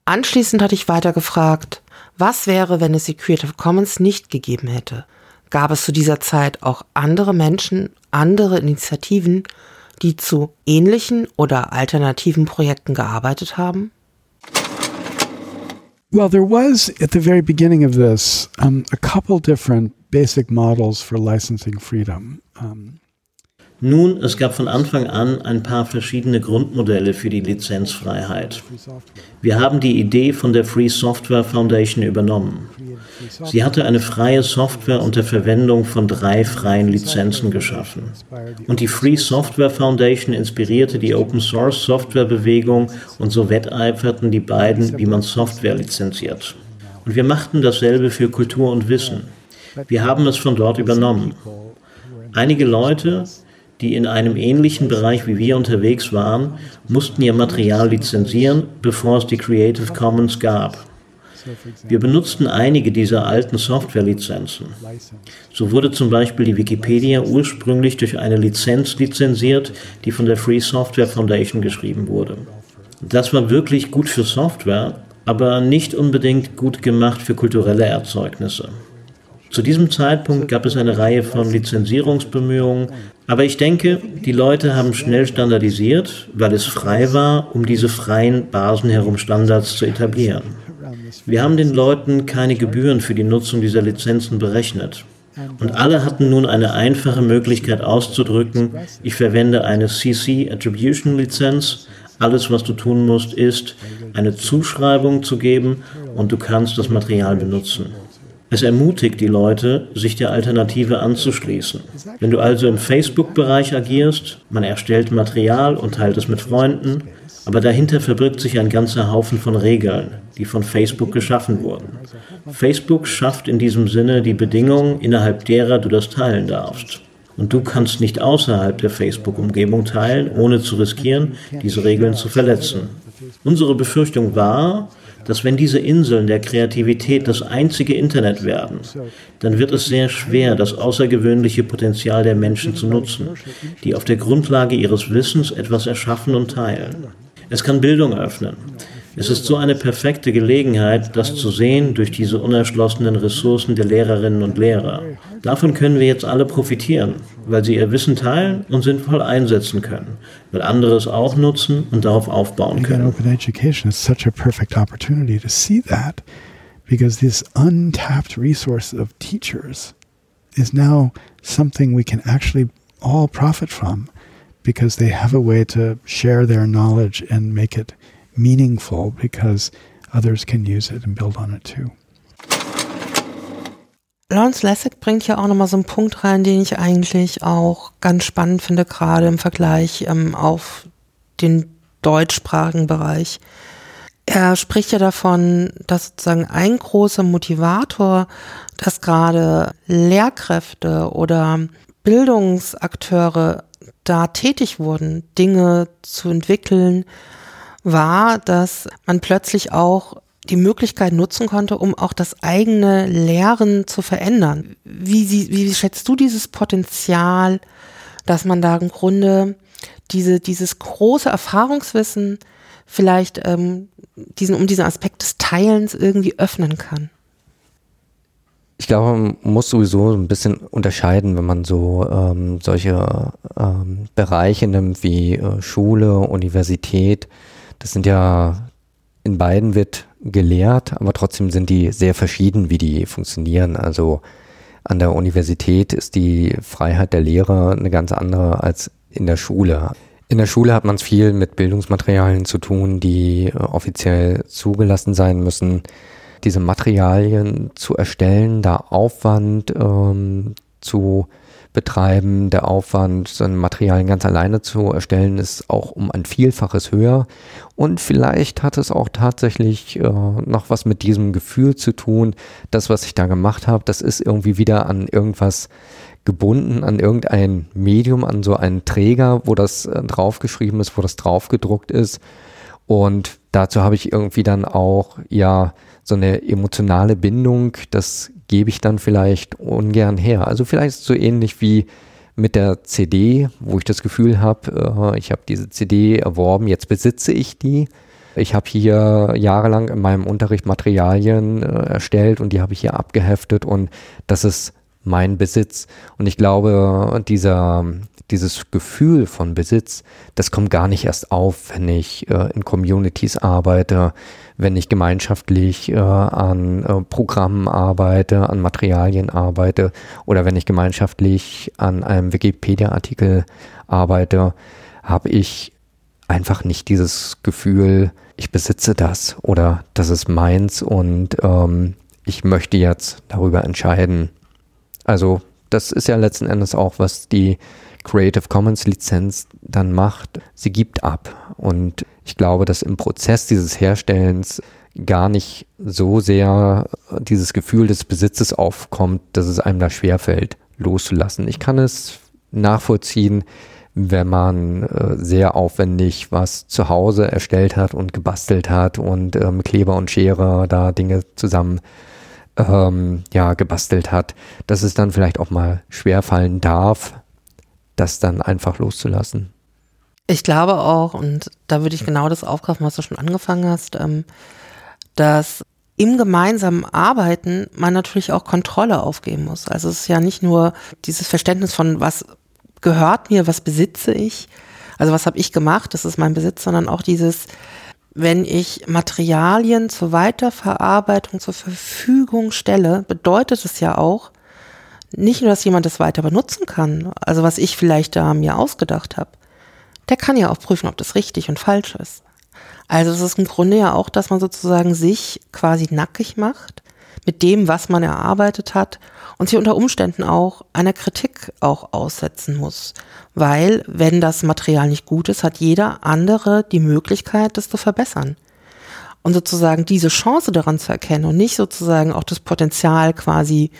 Anschließend hatte ich weiter gefragt, was wäre, wenn es die Creative Commons nicht gegeben hätte? Gab es zu dieser Zeit auch andere Menschen, andere Initiativen, die zu ähnlichen oder alternativen Projekten gearbeitet haben? Well, there was at the very beginning of this um, a couple different basic models for licensing freedom. Um, Nun, es gab von Anfang an ein paar verschiedene Grundmodelle für die Lizenzfreiheit. Wir haben die Idee von der Free Software Foundation übernommen. Sie hatte eine freie Software unter Verwendung von drei freien Lizenzen geschaffen. Und die Free Software Foundation inspirierte die Open Source Software Bewegung und so wetteiferten die beiden, wie man Software lizenziert. Und wir machten dasselbe für Kultur und Wissen. Wir haben es von dort übernommen. Einige Leute, die in einem ähnlichen Bereich wie wir unterwegs waren, mussten ihr Material lizenzieren, bevor es die Creative Commons gab. Wir benutzten einige dieser alten Softwarelizenzen. So wurde zum Beispiel die Wikipedia ursprünglich durch eine Lizenz lizenziert, die von der Free Software Foundation geschrieben wurde. Das war wirklich gut für Software, aber nicht unbedingt gut gemacht für kulturelle Erzeugnisse. Zu diesem Zeitpunkt gab es eine Reihe von Lizenzierungsbemühungen, aber ich denke, die Leute haben schnell standardisiert, weil es frei war, um diese freien Basen herum Standards zu etablieren. Wir haben den Leuten keine Gebühren für die Nutzung dieser Lizenzen berechnet. Und alle hatten nun eine einfache Möglichkeit auszudrücken, ich verwende eine CC Attribution Lizenz. Alles, was du tun musst, ist, eine Zuschreibung zu geben und du kannst das Material benutzen. Es ermutigt die Leute, sich der Alternative anzuschließen. Wenn du also im Facebook-Bereich agierst, man erstellt Material und teilt es mit Freunden, aber dahinter verbirgt sich ein ganzer Haufen von Regeln, die von Facebook geschaffen wurden. Facebook schafft in diesem Sinne die Bedingungen, innerhalb derer du das teilen darfst. Und du kannst nicht außerhalb der Facebook-Umgebung teilen, ohne zu riskieren, diese Regeln zu verletzen. Unsere Befürchtung war, dass wenn diese Inseln der Kreativität das einzige Internet werden, dann wird es sehr schwer, das außergewöhnliche Potenzial der Menschen zu nutzen, die auf der Grundlage ihres Wissens etwas erschaffen und teilen. Es kann Bildung öffnen. Es ist so eine perfekte Gelegenheit, das zu sehen durch diese unerschlossenen Ressourcen der Lehrerinnen und Lehrer. Davon können wir jetzt alle profitieren, weil sie ihr Wissen teilen und sinnvoll einsetzen können, weil andere es auch nutzen und darauf aufbauen können. Open education is such a perfect opportunity to see that because this untapped resource of teachers is now something we can actually all profit from because they have a way to share their knowledge and make it meaningful because others can use it and build on it too. Lawrence Lessig bringt ja auch nochmal so einen Punkt rein, den ich eigentlich auch ganz spannend finde, gerade im Vergleich ähm, auf den deutschsprachigen Bereich. Er spricht ja davon, dass sozusagen ein großer Motivator, dass gerade Lehrkräfte oder Bildungsakteure da tätig wurden, Dinge zu entwickeln, war, dass man plötzlich auch die Möglichkeit nutzen konnte, um auch das eigene Lehren zu verändern. Wie, wie, wie schätzt du dieses Potenzial, dass man da im Grunde diese, dieses große Erfahrungswissen vielleicht ähm, diesen, um diesen Aspekt des Teilens irgendwie öffnen kann? Ich glaube, man muss sowieso ein bisschen unterscheiden, wenn man so ähm, solche ähm, Bereiche nimmt wie äh, Schule, Universität. Das sind ja, in beiden wird gelehrt, aber trotzdem sind die sehr verschieden, wie die funktionieren. Also an der Universität ist die Freiheit der Lehrer eine ganz andere als in der Schule. In der Schule hat man es viel mit Bildungsmaterialien zu tun, die äh, offiziell zugelassen sein müssen. Diese Materialien zu erstellen, da Aufwand ähm, zu betreiben. Der Aufwand, so ein Materialien ganz alleine zu erstellen, ist auch um ein Vielfaches höher. Und vielleicht hat es auch tatsächlich äh, noch was mit diesem Gefühl zu tun. Das, was ich da gemacht habe, das ist irgendwie wieder an irgendwas gebunden, an irgendein Medium, an so einen Träger, wo das äh, draufgeschrieben ist, wo das draufgedruckt ist. Und dazu habe ich irgendwie dann auch, ja, so eine emotionale Bindung. Das gebe ich dann vielleicht ungern her. Also vielleicht so ähnlich wie mit der CD, wo ich das Gefühl habe, äh, ich habe diese CD erworben, jetzt besitze ich die. Ich habe hier jahrelang in meinem Unterricht Materialien äh, erstellt und die habe ich hier abgeheftet und das ist mein Besitz. Und ich glaube, dieser, dieses Gefühl von Besitz, das kommt gar nicht erst auf, wenn ich äh, in Communities arbeite, wenn ich gemeinschaftlich äh, an äh, Programmen arbeite, an Materialien arbeite oder wenn ich gemeinschaftlich an einem Wikipedia-Artikel arbeite, habe ich einfach nicht dieses Gefühl, ich besitze das oder das ist meins und ähm, ich möchte jetzt darüber entscheiden. Also das ist ja letzten Endes auch, was die Creative Commons Lizenz dann macht. Sie gibt ab. Und ich glaube, dass im Prozess dieses Herstellens gar nicht so sehr dieses Gefühl des Besitzes aufkommt, dass es einem da schwerfällt, loszulassen. Ich kann es nachvollziehen, wenn man äh, sehr aufwendig was zu Hause erstellt hat und gebastelt hat und äh, Kleber und Schere da Dinge zusammen ähm, ja, gebastelt hat, dass es dann vielleicht auch mal schwerfallen darf, das dann einfach loszulassen. Ich glaube auch, und da würde ich genau das aufgreifen, was du schon angefangen hast, ähm, dass im gemeinsamen Arbeiten man natürlich auch Kontrolle aufgeben muss. Also es ist ja nicht nur dieses Verständnis von, was gehört mir, was besitze ich, also was habe ich gemacht, das ist mein Besitz, sondern auch dieses, wenn ich Materialien zur Weiterverarbeitung zur Verfügung stelle, bedeutet es ja auch, nicht nur, dass jemand das weiter benutzen kann, also was ich vielleicht da mir ausgedacht habe, der kann ja auch prüfen, ob das richtig und falsch ist. Also es ist im Grunde ja auch, dass man sozusagen sich quasi nackig macht mit dem, was man erarbeitet hat und sich unter Umständen auch einer Kritik auch aussetzen muss. Weil, wenn das Material nicht gut ist, hat jeder andere die Möglichkeit, das zu verbessern. Und sozusagen diese Chance daran zu erkennen und nicht sozusagen auch das Potenzial quasi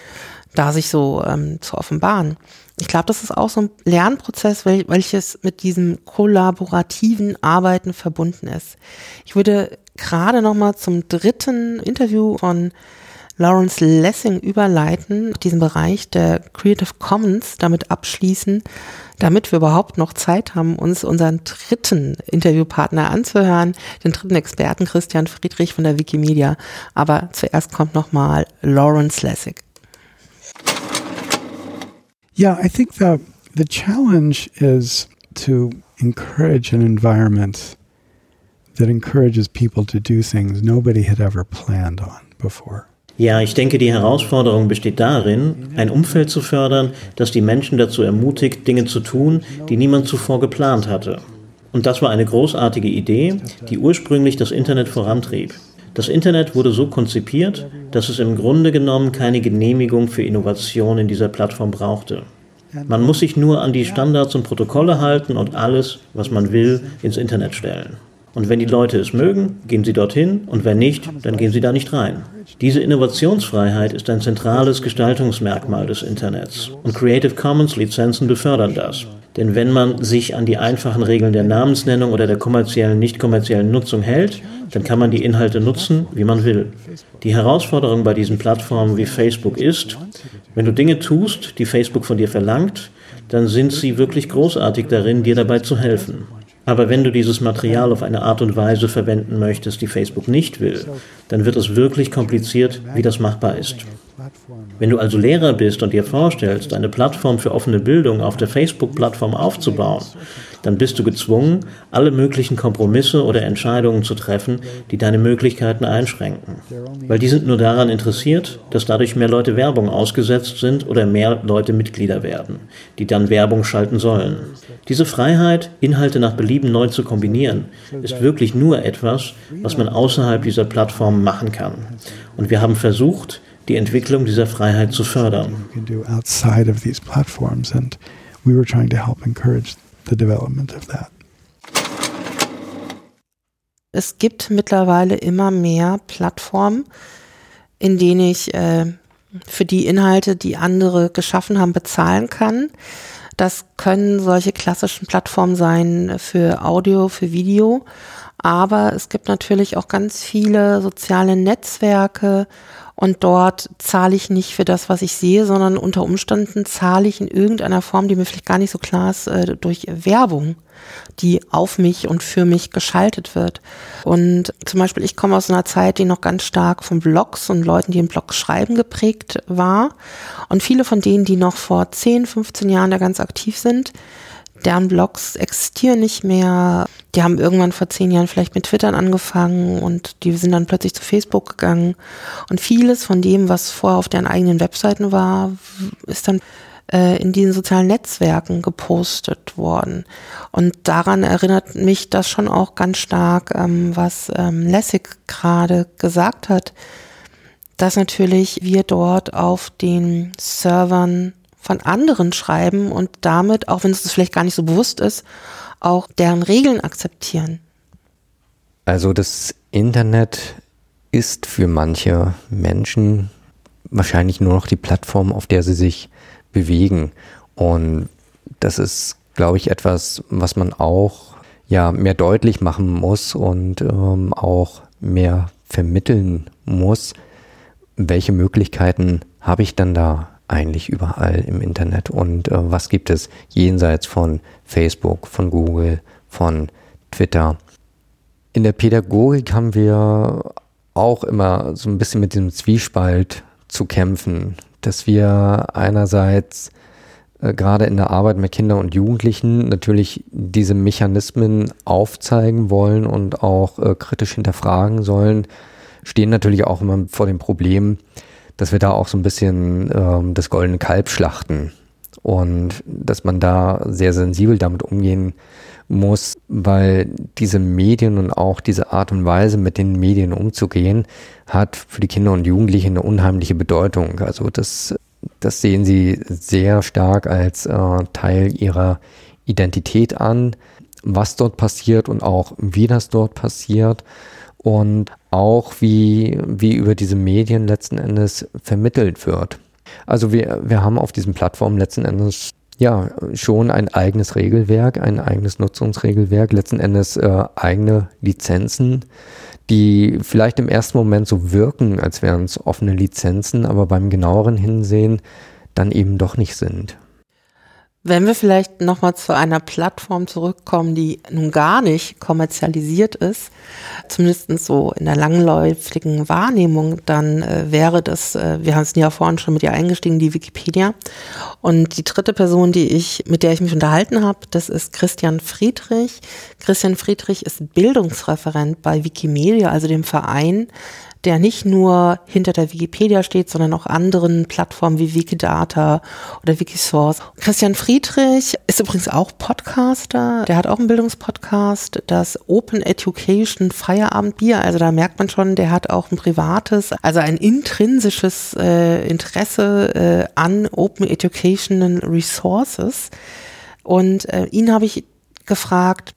da sich so ähm, zu offenbaren. Ich glaube, das ist auch so ein Lernprozess, wel welches mit diesem kollaborativen Arbeiten verbunden ist. Ich würde gerade noch mal zum dritten Interview von Lawrence Lessing überleiten, diesen Bereich der Creative Commons damit abschließen, damit wir überhaupt noch Zeit haben, uns unseren dritten Interviewpartner anzuhören, den dritten Experten Christian Friedrich von der Wikimedia. Aber zuerst kommt nochmal Lawrence Lessig. Yeah, I think the the challenge is to encourage an environment that encourages people to do things nobody had ever planned on before. Ja, ich denke, die Herausforderung besteht darin, ein Umfeld zu fördern, das die Menschen dazu ermutigt, Dinge zu tun, die niemand zuvor geplant hatte. Und das war eine großartige Idee, die ursprünglich das Internet vorantrieb. Das Internet wurde so konzipiert, dass es im Grunde genommen keine Genehmigung für Innovation in dieser Plattform brauchte. Man muss sich nur an die Standards und Protokolle halten und alles, was man will, ins Internet stellen. Und wenn die Leute es mögen, gehen sie dorthin und wenn nicht, dann gehen sie da nicht rein. Diese Innovationsfreiheit ist ein zentrales Gestaltungsmerkmal des Internets und Creative Commons Lizenzen befördern das. Denn wenn man sich an die einfachen Regeln der Namensnennung oder der kommerziellen, nicht kommerziellen Nutzung hält, dann kann man die Inhalte nutzen, wie man will. Die Herausforderung bei diesen Plattformen wie Facebook ist, wenn du Dinge tust, die Facebook von dir verlangt, dann sind sie wirklich großartig darin, dir dabei zu helfen. Aber wenn du dieses Material auf eine Art und Weise verwenden möchtest, die Facebook nicht will, dann wird es wirklich kompliziert, wie das machbar ist. Wenn du also Lehrer bist und dir vorstellst, eine Plattform für offene Bildung auf der Facebook-Plattform aufzubauen, dann bist du gezwungen, alle möglichen Kompromisse oder Entscheidungen zu treffen, die deine Möglichkeiten einschränken. Weil die sind nur daran interessiert, dass dadurch mehr Leute Werbung ausgesetzt sind oder mehr Leute Mitglieder werden, die dann Werbung schalten sollen. Diese Freiheit, Inhalte nach Belieben neu zu kombinieren, ist wirklich nur etwas, was man außerhalb dieser Plattform machen kann. Und wir haben versucht, die Entwicklung dieser Freiheit zu fördern. The development of that. Es gibt mittlerweile immer mehr Plattformen, in denen ich äh, für die Inhalte, die andere geschaffen haben, bezahlen kann. Das können solche klassischen Plattformen sein für Audio, für Video. Aber es gibt natürlich auch ganz viele soziale Netzwerke und dort zahle ich nicht für das, was ich sehe, sondern unter Umständen zahle ich in irgendeiner Form, die mir vielleicht gar nicht so klar ist, äh, durch Werbung, die auf mich und für mich geschaltet wird. Und zum Beispiel, ich komme aus einer Zeit, die noch ganz stark von Blogs und Leuten, die im Blog schreiben, geprägt war. Und viele von denen, die noch vor 10, 15 Jahren da ganz aktiv sind, deren Blogs existieren nicht mehr. Die haben irgendwann vor zehn Jahren vielleicht mit Twittern angefangen und die sind dann plötzlich zu Facebook gegangen. Und vieles von dem, was vorher auf deren eigenen Webseiten war, ist dann äh, in diesen sozialen Netzwerken gepostet worden. Und daran erinnert mich das schon auch ganz stark, ähm, was ähm, Lessig gerade gesagt hat, dass natürlich wir dort auf den Servern von anderen schreiben und damit, auch wenn es das vielleicht gar nicht so bewusst ist, auch deren Regeln akzeptieren. Also das Internet ist für manche Menschen wahrscheinlich nur noch die Plattform, auf der sie sich bewegen. Und das ist, glaube ich, etwas, was man auch ja mehr deutlich machen muss und ähm, auch mehr vermitteln muss. Welche Möglichkeiten habe ich dann da eigentlich überall im Internet und äh, was gibt es jenseits von Facebook, von Google, von Twitter. In der Pädagogik haben wir auch immer so ein bisschen mit dem Zwiespalt zu kämpfen, dass wir einerseits äh, gerade in der Arbeit mit Kindern und Jugendlichen natürlich diese Mechanismen aufzeigen wollen und auch äh, kritisch hinterfragen sollen, stehen natürlich auch immer vor dem Problem, dass wir da auch so ein bisschen ähm, das goldene Kalb schlachten und dass man da sehr sensibel damit umgehen muss, weil diese Medien und auch diese Art und Weise, mit den Medien umzugehen, hat für die Kinder und Jugendlichen eine unheimliche Bedeutung. Also das, das sehen sie sehr stark als äh, Teil ihrer Identität an, was dort passiert und auch wie das dort passiert und auch wie, wie über diese Medien letzten Endes vermittelt wird. Also wir, wir haben auf diesen Plattformen letzten Endes ja schon ein eigenes Regelwerk, ein eigenes Nutzungsregelwerk, letzten Endes äh, eigene Lizenzen, die vielleicht im ersten Moment so wirken, als wären es offene Lizenzen, aber beim genaueren Hinsehen dann eben doch nicht sind. Wenn wir vielleicht nochmal zu einer Plattform zurückkommen, die nun gar nicht kommerzialisiert ist, zumindest so in der langläufigen Wahrnehmung, dann äh, wäre das, äh, wir haben es ja vorhin schon mit ihr eingestiegen, die Wikipedia. Und die dritte Person, die ich, mit der ich mich unterhalten habe, das ist Christian Friedrich. Christian Friedrich ist Bildungsreferent bei Wikimedia, also dem Verein, der nicht nur hinter der Wikipedia steht, sondern auch anderen Plattformen wie Wikidata oder Wikisource. Christian Friedrich ist übrigens auch Podcaster. Der hat auch einen Bildungspodcast, das Open Education Feierabendbier. Also da merkt man schon, der hat auch ein privates, also ein intrinsisches äh, Interesse äh, an Open Educational Resources. Und äh, ihn habe ich gefragt,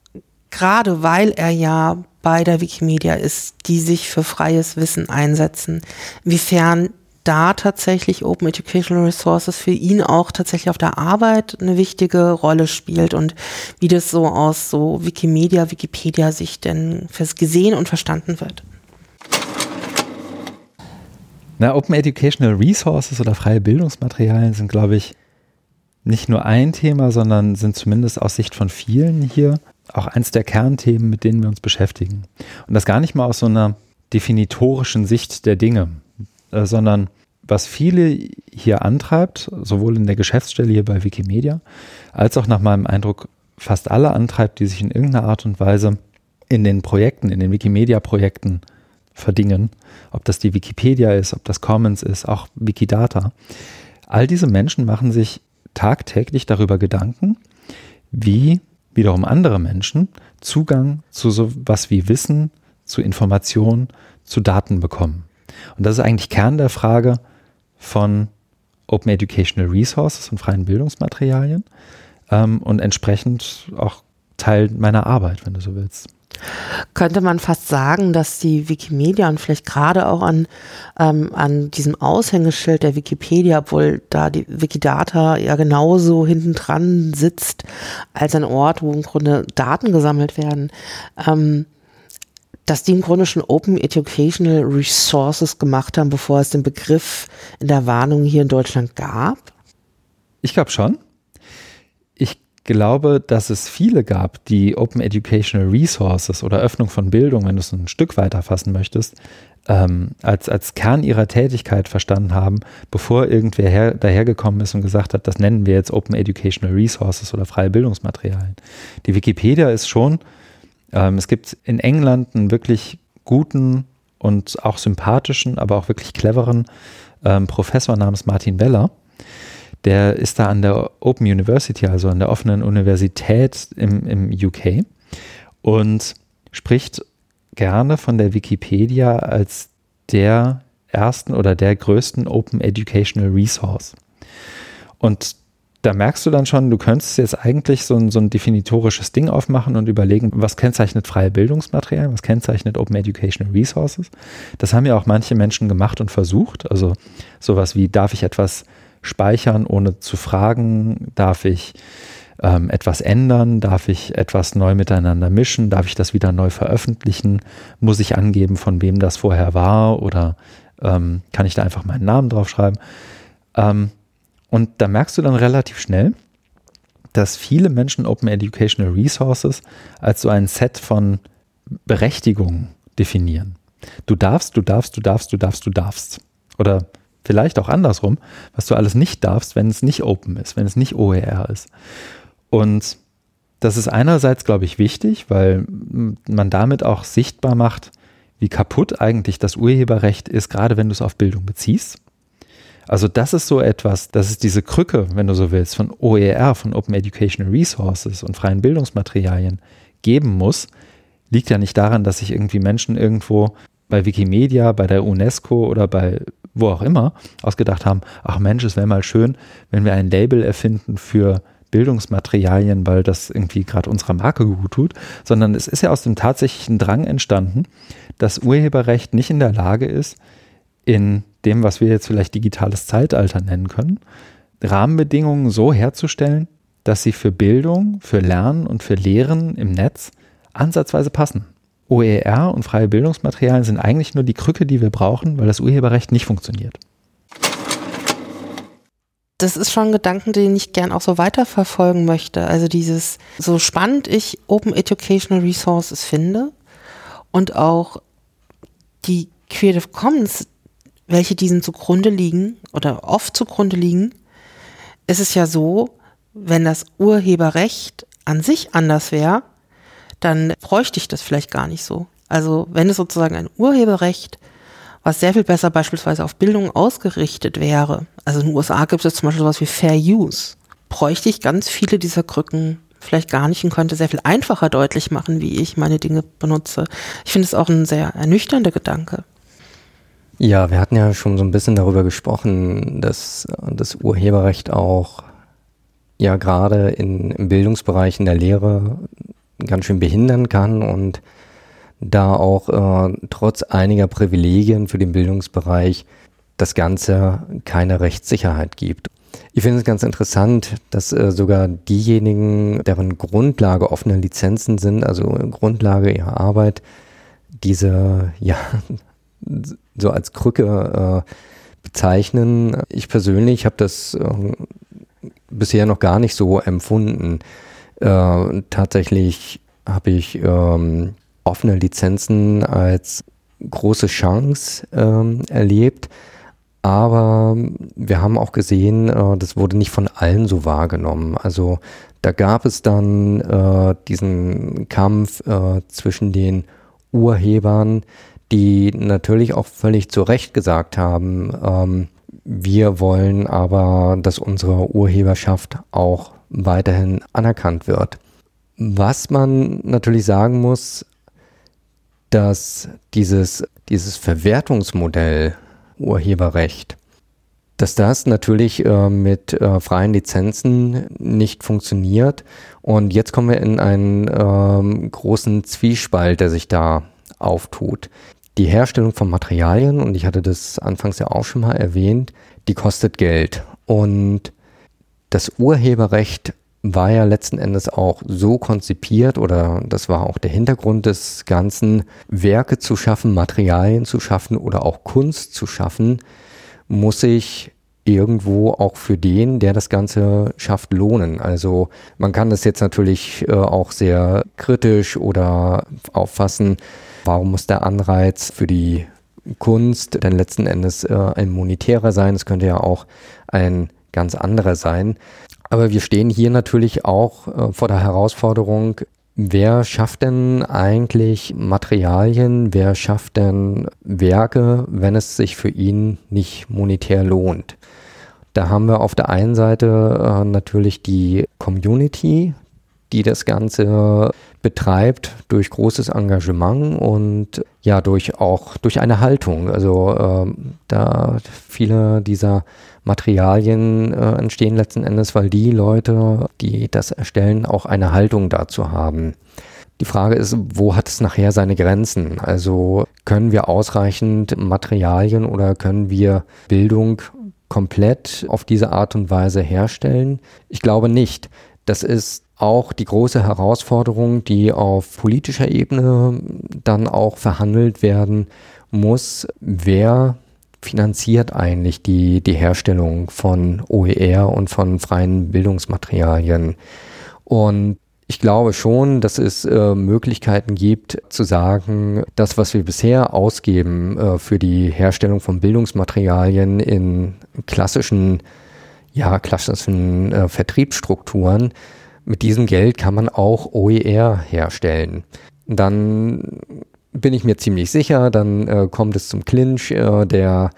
gerade weil er ja bei der Wikimedia ist, die sich für freies Wissen einsetzen. Inwiefern da tatsächlich Open Educational Resources für ihn auch tatsächlich auf der Arbeit eine wichtige Rolle spielt und wie das so aus so Wikimedia, Wikipedia sich denn gesehen und verstanden wird. Na, Open Educational Resources oder freie Bildungsmaterialien sind, glaube ich, nicht nur ein Thema, sondern sind zumindest aus Sicht von vielen hier auch eins der Kernthemen, mit denen wir uns beschäftigen. Und das gar nicht mal aus so einer definitorischen Sicht der Dinge, äh, sondern was viele hier antreibt, sowohl in der Geschäftsstelle hier bei Wikimedia, als auch nach meinem Eindruck fast alle antreibt, die sich in irgendeiner Art und Weise in den Projekten, in den Wikimedia-Projekten verdingen, ob das die Wikipedia ist, ob das Commons ist, auch Wikidata. All diese Menschen machen sich tagtäglich darüber Gedanken, wie wiederum andere Menschen Zugang zu so was wie Wissen, zu Informationen, zu Daten bekommen. Und das ist eigentlich Kern der Frage von Open Educational Resources und freien Bildungsmaterialien ähm, und entsprechend auch Teil meiner Arbeit, wenn du so willst könnte man fast sagen, dass die Wikimedia und vielleicht gerade auch an, ähm, an diesem Aushängeschild der Wikipedia, obwohl da die Wikidata ja genauso hinten dran sitzt, als ein Ort, wo im Grunde Daten gesammelt werden, ähm, dass die im Grunde schon Open Educational Resources gemacht haben, bevor es den Begriff in der Warnung hier in Deutschland gab? Ich glaube schon. Glaube, dass es viele gab, die Open Educational Resources oder Öffnung von Bildung, wenn du es ein Stück weiter fassen möchtest, ähm, als, als Kern ihrer Tätigkeit verstanden haben, bevor irgendwer her, dahergekommen ist und gesagt hat, das nennen wir jetzt Open Educational Resources oder freie Bildungsmaterialien. Die Wikipedia ist schon, ähm, es gibt in England einen wirklich guten und auch sympathischen, aber auch wirklich cleveren ähm, Professor namens Martin Weller. Der ist da an der Open University, also an der offenen Universität im, im UK und spricht gerne von der Wikipedia als der ersten oder der größten Open Educational Resource. Und da merkst du dann schon, du könntest jetzt eigentlich so ein, so ein definitorisches Ding aufmachen und überlegen, was kennzeichnet freie Bildungsmaterialien, was kennzeichnet Open Educational Resources. Das haben ja auch manche Menschen gemacht und versucht. Also sowas wie, darf ich etwas speichern, ohne zu fragen? Darf ich ähm, etwas ändern? Darf ich etwas neu miteinander mischen? Darf ich das wieder neu veröffentlichen? Muss ich angeben, von wem das vorher war? Oder ähm, kann ich da einfach meinen Namen draufschreiben? Ähm, und da merkst du dann relativ schnell, dass viele Menschen Open Educational Resources als so ein Set von Berechtigungen definieren. Du darfst, du darfst, du darfst, du darfst, du darfst. Oder vielleicht auch andersrum, was du alles nicht darfst, wenn es nicht Open ist, wenn es nicht OER ist. Und das ist einerseits, glaube ich, wichtig, weil man damit auch sichtbar macht, wie kaputt eigentlich das Urheberrecht ist, gerade wenn du es auf Bildung beziehst. Also das ist so etwas, das ist diese Krücke, wenn du so willst, von OER, von Open Educational Resources und freien Bildungsmaterialien geben muss, liegt ja nicht daran, dass sich irgendwie Menschen irgendwo bei Wikimedia, bei der UNESCO oder bei wo auch immer ausgedacht haben, ach Mensch, es wäre mal schön, wenn wir ein Label erfinden für Bildungsmaterialien, weil das irgendwie gerade unserer Marke gut tut, sondern es ist ja aus dem tatsächlichen Drang entstanden, dass Urheberrecht nicht in der Lage ist, in dem, was wir jetzt vielleicht digitales Zeitalter nennen können, Rahmenbedingungen so herzustellen, dass sie für Bildung, für Lernen und für Lehren im Netz ansatzweise passen. OER und freie Bildungsmaterialien sind eigentlich nur die Krücke, die wir brauchen, weil das Urheberrecht nicht funktioniert das ist schon ein Gedanken, den ich gern auch so weiterverfolgen möchte. Also dieses, so spannend ich Open Educational Resources finde und auch die Creative Commons, welche diesen zugrunde liegen oder oft zugrunde liegen, ist es ja so, wenn das Urheberrecht an sich anders wäre, dann bräuchte ich das vielleicht gar nicht so. Also wenn es sozusagen ein Urheberrecht was sehr viel besser beispielsweise auf Bildung ausgerichtet wäre. Also in den USA gibt es zum Beispiel sowas wie Fair Use. Bräuchte ich ganz viele dieser Krücken vielleicht gar nicht und könnte sehr viel einfacher deutlich machen, wie ich meine Dinge benutze. Ich finde es auch ein sehr ernüchternder Gedanke. Ja, wir hatten ja schon so ein bisschen darüber gesprochen, dass das Urheberrecht auch ja gerade in, im Bildungsbereich in der Lehre ganz schön behindern kann und da auch äh, trotz einiger Privilegien für den Bildungsbereich das Ganze keine Rechtssicherheit gibt. Ich finde es ganz interessant, dass äh, sogar diejenigen, deren Grundlage offene Lizenzen sind, also Grundlage ihrer Arbeit, diese (laughs) ja so als Krücke äh, bezeichnen. Ich persönlich habe das äh, bisher noch gar nicht so empfunden. Äh, tatsächlich habe ich ähm, offene Lizenzen als große Chance ähm, erlebt. Aber wir haben auch gesehen, äh, das wurde nicht von allen so wahrgenommen. Also da gab es dann äh, diesen Kampf äh, zwischen den Urhebern, die natürlich auch völlig zu Recht gesagt haben, ähm, wir wollen aber, dass unsere Urheberschaft auch weiterhin anerkannt wird. Was man natürlich sagen muss, dass dieses, dieses Verwertungsmodell Urheberrecht, dass das natürlich äh, mit äh, freien Lizenzen nicht funktioniert. Und jetzt kommen wir in einen ähm, großen Zwiespalt, der sich da auftut. Die Herstellung von Materialien, und ich hatte das anfangs ja auch schon mal erwähnt, die kostet Geld. Und das Urheberrecht war ja letzten Endes auch so konzipiert oder das war auch der Hintergrund des Ganzen, Werke zu schaffen, Materialien zu schaffen oder auch Kunst zu schaffen, muss ich irgendwo auch für den, der das Ganze schafft, lohnen. Also man kann das jetzt natürlich äh, auch sehr kritisch oder auffassen, warum muss der Anreiz für die Kunst denn letzten Endes äh, ein monetärer sein? Es könnte ja auch ein ganz anderer sein. Aber wir stehen hier natürlich auch äh, vor der Herausforderung, Wer schafft denn eigentlich Materialien? Wer schafft denn Werke, wenn es sich für ihn nicht monetär lohnt? Da haben wir auf der einen Seite äh, natürlich die Community, die das Ganze betreibt durch großes Engagement und ja durch auch durch eine Haltung. Also äh, da viele dieser Materialien äh, entstehen letzten Endes, weil die Leute, die das erstellen, auch eine Haltung dazu haben. Die Frage ist, wo hat es nachher seine Grenzen? Also können wir ausreichend Materialien oder können wir Bildung komplett auf diese Art und Weise herstellen? Ich glaube nicht. Das ist auch die große Herausforderung, die auf politischer Ebene dann auch verhandelt werden muss. Wer finanziert eigentlich die, die Herstellung von OER und von freien Bildungsmaterialien? Und ich glaube schon, dass es äh, Möglichkeiten gibt zu sagen, das, was wir bisher ausgeben äh, für die Herstellung von Bildungsmaterialien in klassischen, ja, klassischen äh, Vertriebsstrukturen, mit diesem Geld kann man auch OER herstellen. Dann bin ich mir ziemlich sicher, dann äh, kommt es zum Clinch, äh, der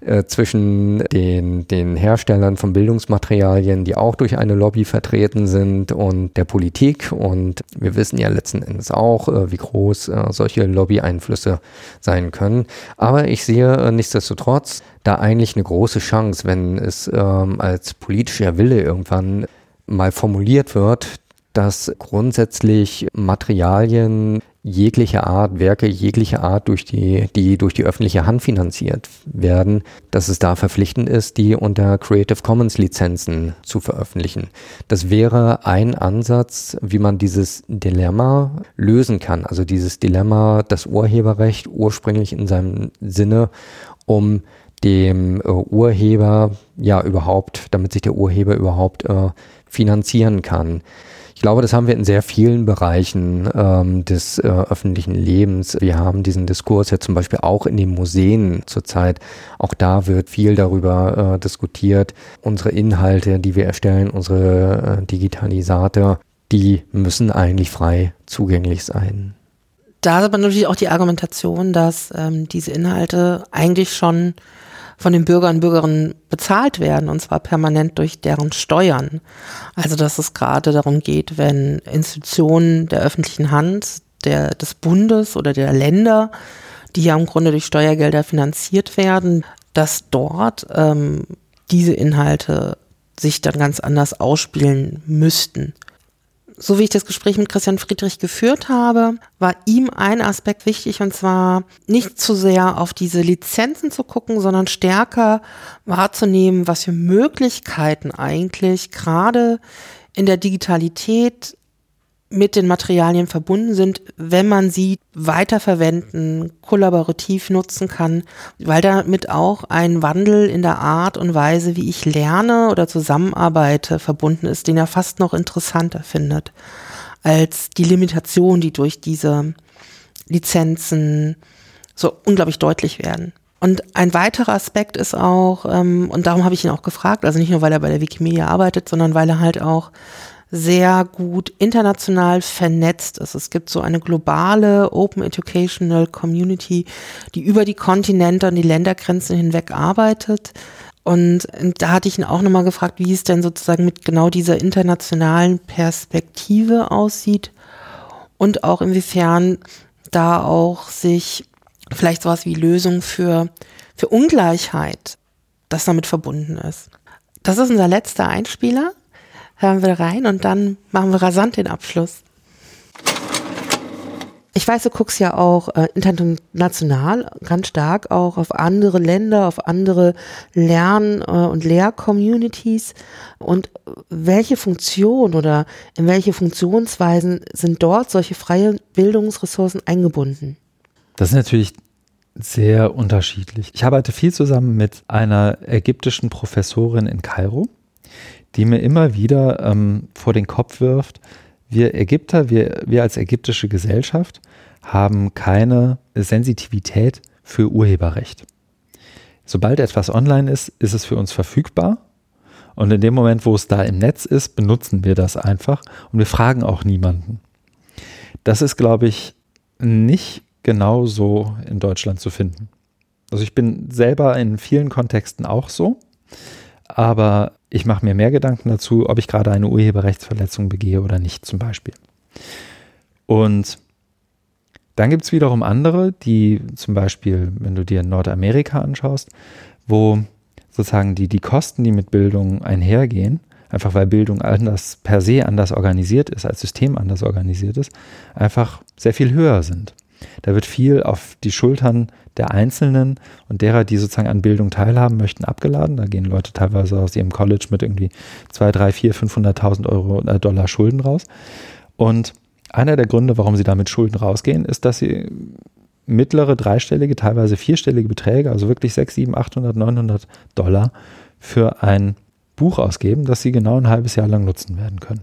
äh, zwischen den, den Herstellern von Bildungsmaterialien, die auch durch eine Lobby vertreten sind, und der Politik. Und wir wissen ja letzten Endes auch, äh, wie groß äh, solche Lobby-Einflüsse sein können. Aber ich sehe nichtsdestotrotz da eigentlich eine große Chance, wenn es ähm, als politischer Wille irgendwann mal formuliert wird, dass grundsätzlich Materialien jeglicher Art, Werke jeglicher Art durch die, die durch die öffentliche Hand finanziert werden, dass es da verpflichtend ist, die unter Creative Commons Lizenzen zu veröffentlichen. Das wäre ein Ansatz, wie man dieses Dilemma lösen kann. Also dieses Dilemma, das Urheberrecht ursprünglich in seinem Sinne, um dem äh, Urheber ja überhaupt, damit sich der Urheber überhaupt äh, finanzieren kann. Ich glaube, das haben wir in sehr vielen Bereichen ähm, des äh, öffentlichen Lebens. Wir haben diesen Diskurs ja zum Beispiel auch in den Museen zurzeit. Auch da wird viel darüber äh, diskutiert. Unsere Inhalte, die wir erstellen, unsere äh, Digitalisate, die müssen eigentlich frei zugänglich sein. Da ist aber natürlich auch die Argumentation, dass ähm, diese Inhalte eigentlich schon von den Bürgern und Bürgerinnen bezahlt werden und zwar permanent durch deren Steuern. Also dass es gerade darum geht, wenn Institutionen der öffentlichen Hand, der, des Bundes oder der Länder, die ja im Grunde durch Steuergelder finanziert werden, dass dort ähm, diese Inhalte sich dann ganz anders ausspielen müssten so wie ich das Gespräch mit Christian Friedrich geführt habe, war ihm ein Aspekt wichtig und zwar nicht zu sehr auf diese Lizenzen zu gucken, sondern stärker wahrzunehmen, was für Möglichkeiten eigentlich gerade in der Digitalität mit den Materialien verbunden sind, wenn man sie weiterverwenden, kollaborativ nutzen kann, weil damit auch ein Wandel in der Art und Weise, wie ich lerne oder zusammenarbeite, verbunden ist, den er fast noch interessanter findet als die Limitation, die durch diese Lizenzen so unglaublich deutlich werden. Und ein weiterer Aspekt ist auch, ähm, und darum habe ich ihn auch gefragt, also nicht nur, weil er bei der Wikimedia arbeitet, sondern weil er halt auch sehr gut international vernetzt ist. Es gibt so eine globale Open Educational Community, die über die Kontinente und die Ländergrenzen hinweg arbeitet. Und da hatte ich ihn auch nochmal gefragt, wie es denn sozusagen mit genau dieser internationalen Perspektive aussieht und auch inwiefern da auch sich vielleicht sowas wie Lösung für, für Ungleichheit, das damit verbunden ist. Das ist unser letzter Einspieler hören wir rein und dann machen wir rasant den Abschluss. Ich weiß, du guckst ja auch äh, international ganz stark auch auf andere Länder, auf andere Lern- äh, und Lehr-Communities. Und welche Funktion oder in welche Funktionsweisen sind dort solche freie Bildungsressourcen eingebunden? Das ist natürlich sehr unterschiedlich. Ich arbeite viel zusammen mit einer ägyptischen Professorin in Kairo, die mir immer wieder ähm, vor den Kopf wirft, wir Ägypter, wir, wir als ägyptische Gesellschaft haben keine Sensitivität für Urheberrecht. Sobald etwas online ist, ist es für uns verfügbar. Und in dem Moment, wo es da im Netz ist, benutzen wir das einfach und wir fragen auch niemanden. Das ist, glaube ich, nicht genau so in Deutschland zu finden. Also ich bin selber in vielen Kontexten auch so, aber ich mache mir mehr Gedanken dazu, ob ich gerade eine Urheberrechtsverletzung begehe oder nicht zum Beispiel. Und dann gibt es wiederum andere, die zum Beispiel, wenn du dir Nordamerika anschaust, wo sozusagen die, die Kosten, die mit Bildung einhergehen, einfach weil Bildung anders per se anders organisiert ist, als System anders organisiert ist, einfach sehr viel höher sind. Da wird viel auf die Schultern der Einzelnen und derer, die sozusagen an Bildung teilhaben möchten, abgeladen. Da gehen Leute teilweise aus ihrem College mit irgendwie 2, 3, 4, 500.000 Euro, äh, Dollar Schulden raus. Und einer der Gründe, warum sie da mit Schulden rausgehen, ist, dass sie mittlere dreistellige, teilweise vierstellige Beträge, also wirklich 6, 7, 800, 900 Dollar für ein Buch ausgeben, das sie genau ein halbes Jahr lang nutzen werden können.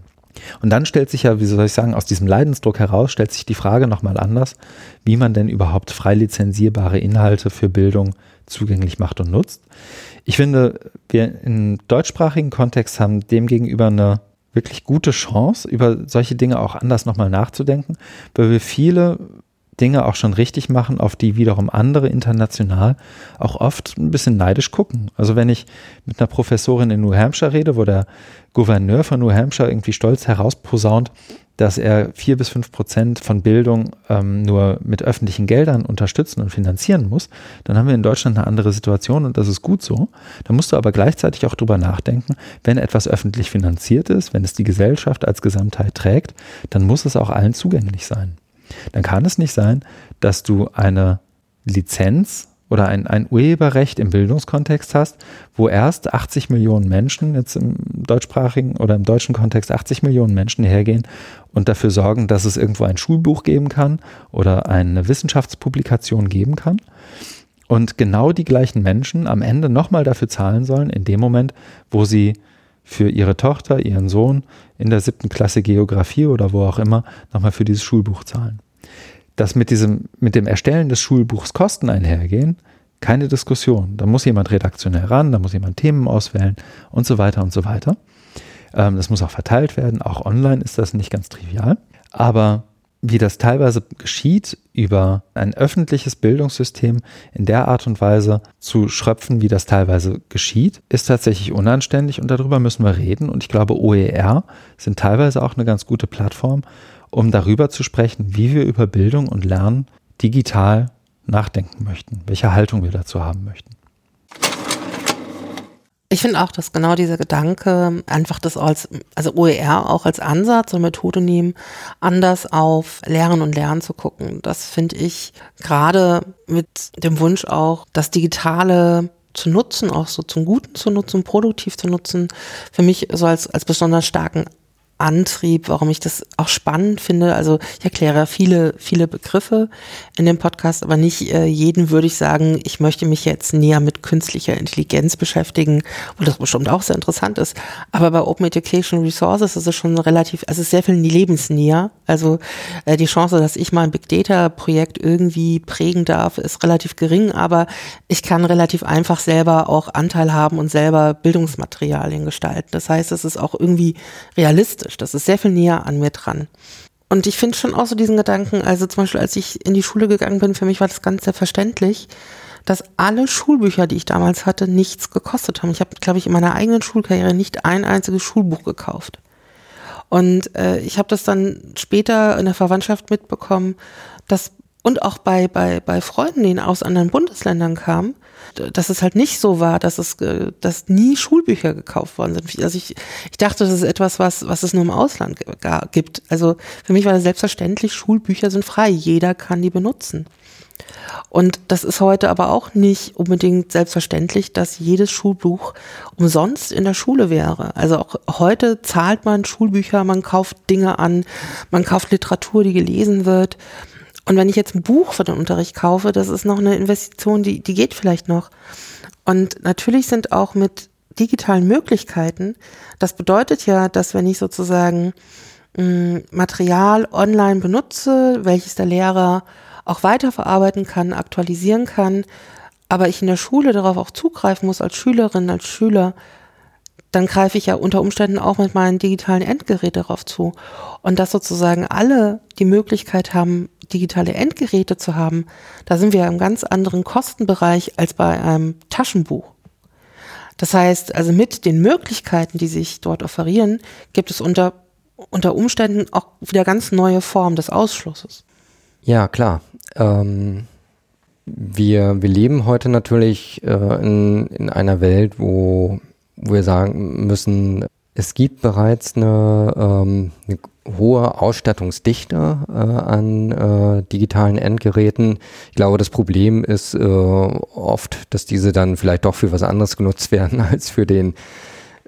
Und dann stellt sich ja, wie soll ich sagen, aus diesem Leidensdruck heraus, stellt sich die Frage nochmal anders, wie man denn überhaupt frei lizenzierbare Inhalte für Bildung zugänglich macht und nutzt. Ich finde, wir im deutschsprachigen Kontext haben demgegenüber eine wirklich gute Chance, über solche Dinge auch anders nochmal nachzudenken, weil wir viele Dinge auch schon richtig machen, auf die wiederum andere international auch oft ein bisschen neidisch gucken. Also wenn ich mit einer Professorin in New Hampshire rede, wo der Gouverneur von New Hampshire irgendwie stolz herausposaunt, dass er vier bis fünf Prozent von Bildung ähm, nur mit öffentlichen Geldern unterstützen und finanzieren muss, dann haben wir in Deutschland eine andere Situation und das ist gut so. Da musst du aber gleichzeitig auch drüber nachdenken, wenn etwas öffentlich finanziert ist, wenn es die Gesellschaft als Gesamtheit trägt, dann muss es auch allen zugänglich sein. Dann kann es nicht sein, dass du eine Lizenz oder ein, ein Urheberrecht im Bildungskontext hast, wo erst 80 Millionen Menschen, jetzt im deutschsprachigen oder im deutschen Kontext 80 Millionen Menschen hergehen und dafür sorgen, dass es irgendwo ein Schulbuch geben kann oder eine Wissenschaftspublikation geben kann. Und genau die gleichen Menschen am Ende nochmal dafür zahlen sollen, in dem Moment, wo sie für ihre Tochter, ihren Sohn in der siebten Klasse Geografie oder wo auch immer nochmal für dieses Schulbuch zahlen dass mit diesem, mit dem Erstellen des Schulbuchs Kosten einhergehen, keine Diskussion. Da muss jemand redaktionell ran, da muss jemand Themen auswählen und so weiter und so weiter. Ähm, das muss auch verteilt werden. Auch online ist das nicht ganz trivial. Aber wie das teilweise geschieht, über ein öffentliches Bildungssystem in der Art und Weise zu schröpfen, wie das teilweise geschieht, ist tatsächlich unanständig und darüber müssen wir reden. Und ich glaube, OER sind teilweise auch eine ganz gute Plattform, um darüber zu sprechen, wie wir über Bildung und Lernen digital nachdenken möchten, welche Haltung wir dazu haben möchten. Ich finde auch, dass genau dieser Gedanke, einfach das als, also OER auch als Ansatz und Methode nehmen, anders auf Lehren und Lernen zu gucken. Das finde ich gerade mit dem Wunsch auch, das Digitale zu nutzen, auch so zum Guten zu nutzen, produktiv zu nutzen, für mich so als, als besonders starken Antrieb, warum ich das auch spannend finde. Also ich erkläre viele, viele Begriffe in dem Podcast, aber nicht äh, jeden würde ich sagen, ich möchte mich jetzt näher mit künstlicher Intelligenz beschäftigen, wo das bestimmt auch sehr interessant ist. Aber bei Open Education Resources ist es schon relativ, also es ist sehr viel lebensnäher. Also äh, die Chance, dass ich mal ein Big Data Projekt irgendwie prägen darf, ist relativ gering, aber ich kann relativ einfach selber auch Anteil haben und selber Bildungsmaterialien gestalten. Das heißt, es ist auch irgendwie realistisch realistisch. Das ist sehr viel näher an mir dran. Und ich finde schon auch so diesen Gedanken, also zum Beispiel, als ich in die Schule gegangen bin, für mich war das ganz selbstverständlich, dass alle Schulbücher, die ich damals hatte, nichts gekostet haben. Ich habe, glaube ich, in meiner eigenen Schulkarriere nicht ein einziges Schulbuch gekauft. Und äh, ich habe das dann später in der Verwandtschaft mitbekommen, dass und auch bei, bei, bei Freunden, die aus anderen Bundesländern kamen, dass es halt nicht so war, dass es, dass nie Schulbücher gekauft worden sind. Also ich, ich dachte, das ist etwas, was, was es nur im Ausland gibt. Also für mich war das selbstverständlich, Schulbücher sind frei. Jeder kann die benutzen. Und das ist heute aber auch nicht unbedingt selbstverständlich, dass jedes Schulbuch umsonst in der Schule wäre. Also auch heute zahlt man Schulbücher, man kauft Dinge an, man kauft Literatur, die gelesen wird. Und wenn ich jetzt ein Buch für den Unterricht kaufe, das ist noch eine Investition, die, die geht vielleicht noch. Und natürlich sind auch mit digitalen Möglichkeiten, das bedeutet ja, dass wenn ich sozusagen mh, mm, Material online benutze, welches der Lehrer auch weiterverarbeiten kann, aktualisieren kann, aber ich in der Schule darauf auch zugreifen muss als Schülerin, als Schüler, dann greife ich ja unter Umständen auch mit meinen digitalen Endgeräten darauf zu. Und dass sozusagen alle die Möglichkeit haben, digitale Endgeräte zu haben, da sind wir im ganz anderen Kostenbereich als bei einem Taschenbuch. Das heißt, also mit den Möglichkeiten, die sich dort offerieren, gibt es unter, unter Umständen auch wieder ganz neue Formen des Ausschlusses. Ja, klar. Ähm, wir, wir leben heute natürlich äh, in, in einer Welt, wo, wo wir sagen müssen, es gibt bereits eine, ähm, eine hohe Ausstattungsdichte äh, an äh, digitalen Endgeräten. Ich glaube, das Problem ist äh, oft, dass diese dann vielleicht doch für was anderes genutzt werden (laughs) als für den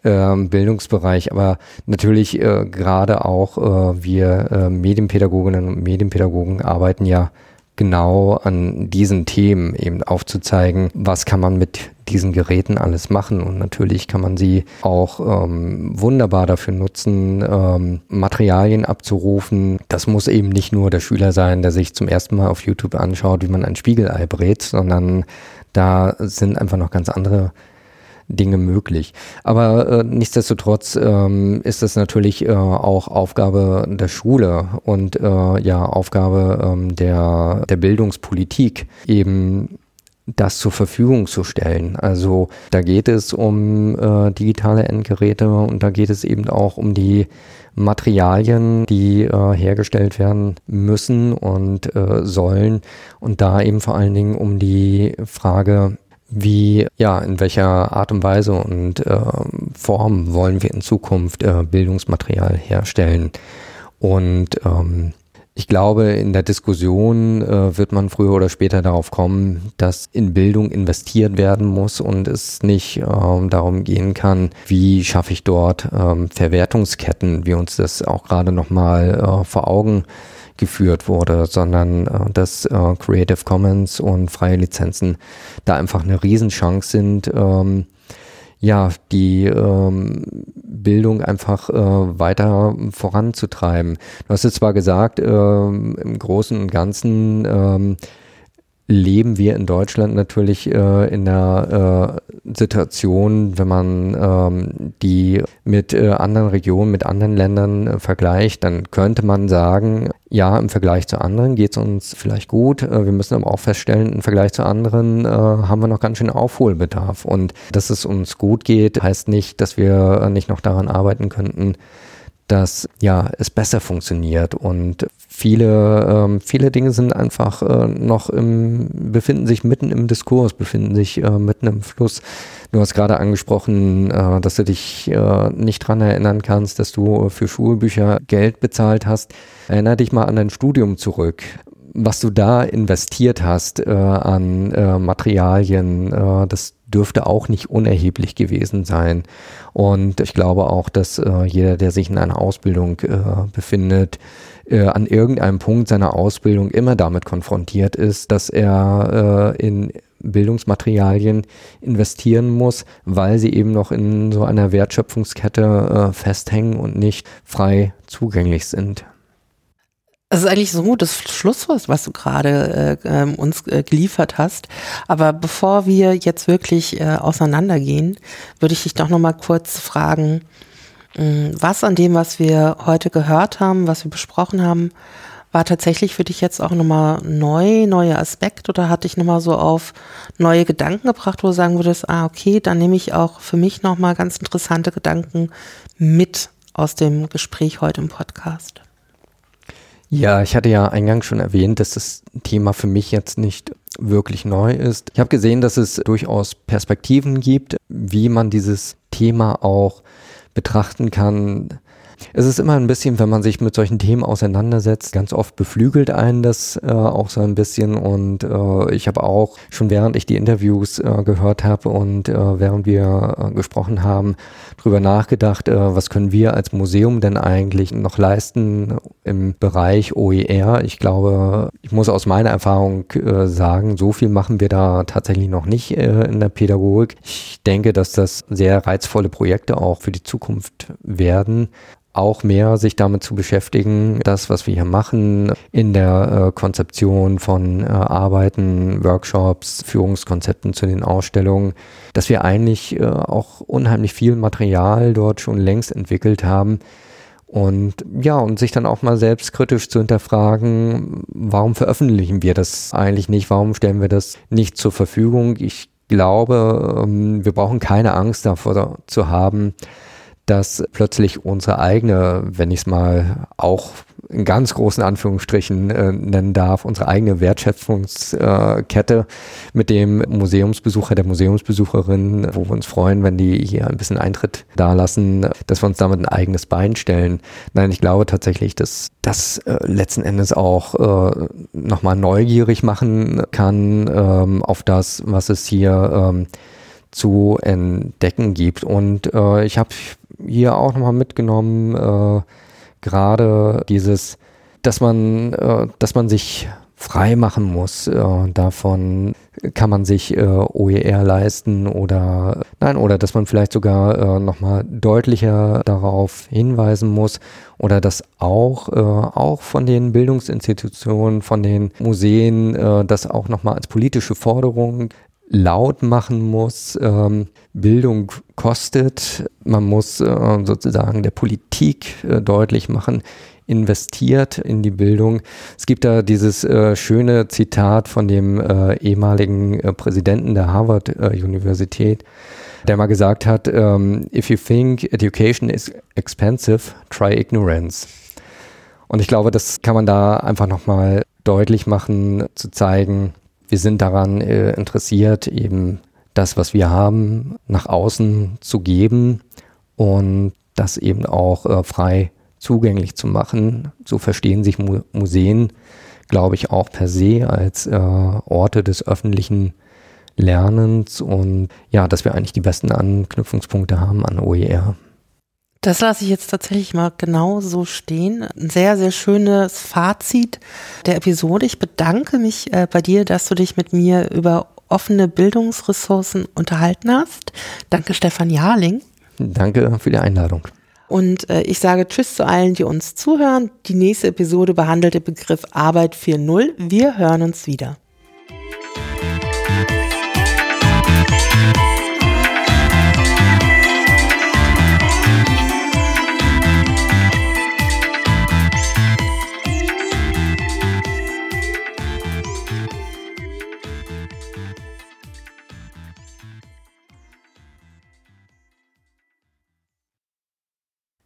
ähm, Bildungsbereich. Aber natürlich äh, gerade auch äh, wir äh, Medienpädagoginnen und Medienpädagogen arbeiten ja genau an diesen Themen eben aufzuzeigen, was kann man mit diesen Geräten alles machen. Und natürlich kann man sie auch ähm, wunderbar dafür nutzen, ähm, Materialien abzurufen. Das muss eben nicht nur der Schüler sein, der sich zum ersten Mal auf YouTube anschaut, wie man ein Spiegelei brät, sondern da sind einfach noch ganz andere Dinge möglich. Aber äh, nichtsdestotrotz ähm, ist es natürlich äh, auch Aufgabe der Schule und äh, ja Aufgabe ähm, der, der Bildungspolitik eben das zur Verfügung zu stellen. Also da geht es um äh, digitale Endgeräte und da geht es eben auch um die Materialien, die äh, hergestellt werden müssen und äh, sollen und da eben vor allen Dingen um die Frage, wie, ja, in welcher Art und Weise und äh, Form wollen wir in Zukunft äh, Bildungsmaterial herstellen? Und ähm, ich glaube, in der Diskussion äh, wird man früher oder später darauf kommen, dass in Bildung investiert werden muss und es nicht ähm, darum gehen kann, wie schaffe ich dort ähm, Verwertungsketten, wie uns das auch gerade nochmal äh, vor Augen geführt wurde, sondern äh, dass äh, Creative Commons und freie Lizenzen da einfach eine Riesenchance sind, ähm, ja, die ähm, Bildung einfach äh, weiter voranzutreiben. Du hast es zwar gesagt, ähm, im Großen und Ganzen ähm, leben wir in Deutschland natürlich äh, in der äh, Situation, wenn man ähm, die mit äh, anderen Regionen, mit anderen Ländern äh, vergleicht, dann könnte man sagen, ja, im Vergleich zu anderen geht es uns vielleicht gut. Äh, wir müssen aber auch feststellen, im Vergleich zu anderen äh, haben wir noch ganz schön Aufholbedarf. Und dass es uns gut geht, heißt nicht, dass wir nicht noch daran arbeiten könnten, dass ja es besser funktioniert und viele ähm, viele Dinge sind einfach äh, noch im befinden sich mitten im Diskurs befinden sich äh, mitten im Fluss. Du hast gerade angesprochen äh, dass du dich äh, nicht dran erinnern kannst dass du für Schulbücher Geld bezahlt hast. Erinner dich mal an dein Studium zurück. Was du da investiert hast äh, an äh, Materialien, äh, das dürfte auch nicht unerheblich gewesen sein. Und ich glaube auch, dass äh, jeder, der sich in einer Ausbildung äh, befindet, äh, an irgendeinem Punkt seiner Ausbildung immer damit konfrontiert ist, dass er äh, in Bildungsmaterialien investieren muss, weil sie eben noch in so einer Wertschöpfungskette äh, festhängen und nicht frei zugänglich sind. Es ist eigentlich so das Schlusswort, was du gerade äh, ähm, uns äh, geliefert hast. Aber bevor wir jetzt wirklich äh, auseinandergehen, würde ich dich doch noch mal kurz fragen, mh, hm, was an dem, was wir heute gehört haben, was wir besprochen haben, war tatsächlich für dich jetzt auch nochmal neu, neue Aspekt oder hat dich nochmal so auf neue Gedanken gebracht, wo du sagen würdest, ah, okay, dann nehme ich auch für mich nochmal ganz interessante Gedanken mit aus dem Gespräch heute im Podcast? Ja, ich hatte ja eingangs schon erwähnt, dass das Thema für mich jetzt nicht wirklich neu ist. Ich habe gesehen, dass es durchaus Perspektiven gibt, wie man dieses Thema auch betrachten kann. Es ist immer ein bisschen, wenn man sich mit solchen Themen auseinandersetzt, ganz oft beflügelt einen das äh, auch so ein bisschen und äh, ich habe auch schon während ich die Interviews äh, gehört habe und äh, während wir äh, gesprochen haben, drüber nachgedacht, äh, was können wir als Museum denn eigentlich noch leisten im Bereich OER. Ich glaube, ich muss aus meiner Erfahrung sagen, so viel machen wir da tatsächlich noch nicht in der Pädagogik. Ich denke, dass das sehr reizvolle Projekte auch für die Zukunft werden auch mehr sich damit zu beschäftigen, das, was wir hier machen, in der äh, Konzeption von äh, Arbeiten, Workshops, Führungskonzepten zu den Ausstellungen, dass wir eigentlich äh, auch unheimlich viel Material dort schon längst entwickelt haben. Und ja, und sich dann auch mal selbstkritisch zu hinterfragen, warum veröffentlichen wir das eigentlich nicht? Warum stellen wir das nicht zur Verfügung? Ich glaube, ähm, wir brauchen keine Angst davor zu haben, dass plötzlich unsere eigene, wenn ich es mal auch in ganz großen Anführungsstrichen äh, nennen darf, unsere eigene Wertschöpfungskette mit dem Museumsbesucher, der Museumsbesucherin, wo wir uns freuen, wenn die hier ein bisschen Eintritt dalassen, dass wir uns damit ein eigenes Bein stellen. Nein, ich glaube tatsächlich, dass das äh, letzten Endes auch äh, nochmal neugierig machen kann ähm, auf das, was es hier ähm, zu entdecken gibt. Und äh, ich habe hier auch nochmal mitgenommen, äh, gerade dieses, dass man, äh, dass man sich frei machen muss. Äh, davon kann man sich äh, OER leisten oder nein, oder dass man vielleicht sogar äh, nochmal deutlicher darauf hinweisen muss oder dass auch, äh, auch von den Bildungsinstitutionen, von den Museen äh, das auch nochmal als politische Forderung laut machen muss. Ähm, Bildung kostet. Man muss äh, sozusagen der Politik äh, deutlich machen, investiert in die Bildung. Es gibt da dieses äh, schöne Zitat von dem äh, ehemaligen äh, Präsidenten der Harvard äh, der mal gesagt hat, ähm, if you think education is expensive, try ignorance. Und ich glaube, das kann man da einfach nochmal deutlich machen, zu zeigen, wir sind daran äh, interessiert, eben das, was wir haben, nach außen zu geben und das eben auch äh, frei zugänglich zu machen. So verstehen sich Mu Museen, glaube ich, auch per se als äh, Orte des öffentlichen Lernens und ja, dass wir eigentlich die besten Anknüpfungspunkte haben an OER. Das lasse ich jetzt tatsächlich mal genau so stehen. Ein sehr, sehr schönes Fazit der Episode. Ich bedanke mich äh, bei dir, dass du dich mit mir über offene Bildungsressourcen unterhalten hast. Danke, Stefan Jarling. Danke für die Einladung. Und äh, ich sage Tschüss zu allen, die uns zuhören. Die nächste Episode behandelt den Begriff Arbeit 4.0. Wir hören uns wieder.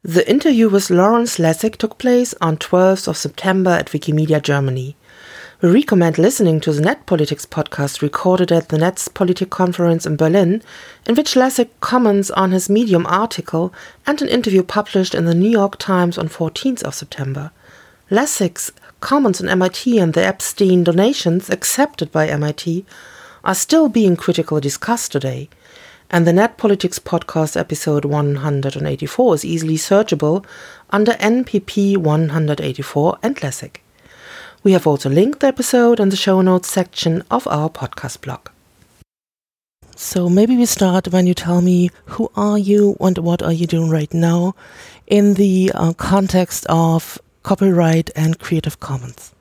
The interview with Lawrence Lessig took place on 12th of September at Wikimedia Germany. We recommend listening to the Net Politics podcast recorded at the Netzpolitik conference in Berlin, in which Lessig comments on his Medium article and an interview published in the New York Times on 14th of September. Lessig's comments on MIT and the Epstein donations accepted by MIT are still being critically discussed today and the Net Politics Podcast episode 184 is easily searchable under NPP 184 and Lessig. We have also linked the episode in the show notes section of our podcast blog. So maybe we start when you tell me who are you and what are you doing right now in the uh, context of copyright and Creative Commons.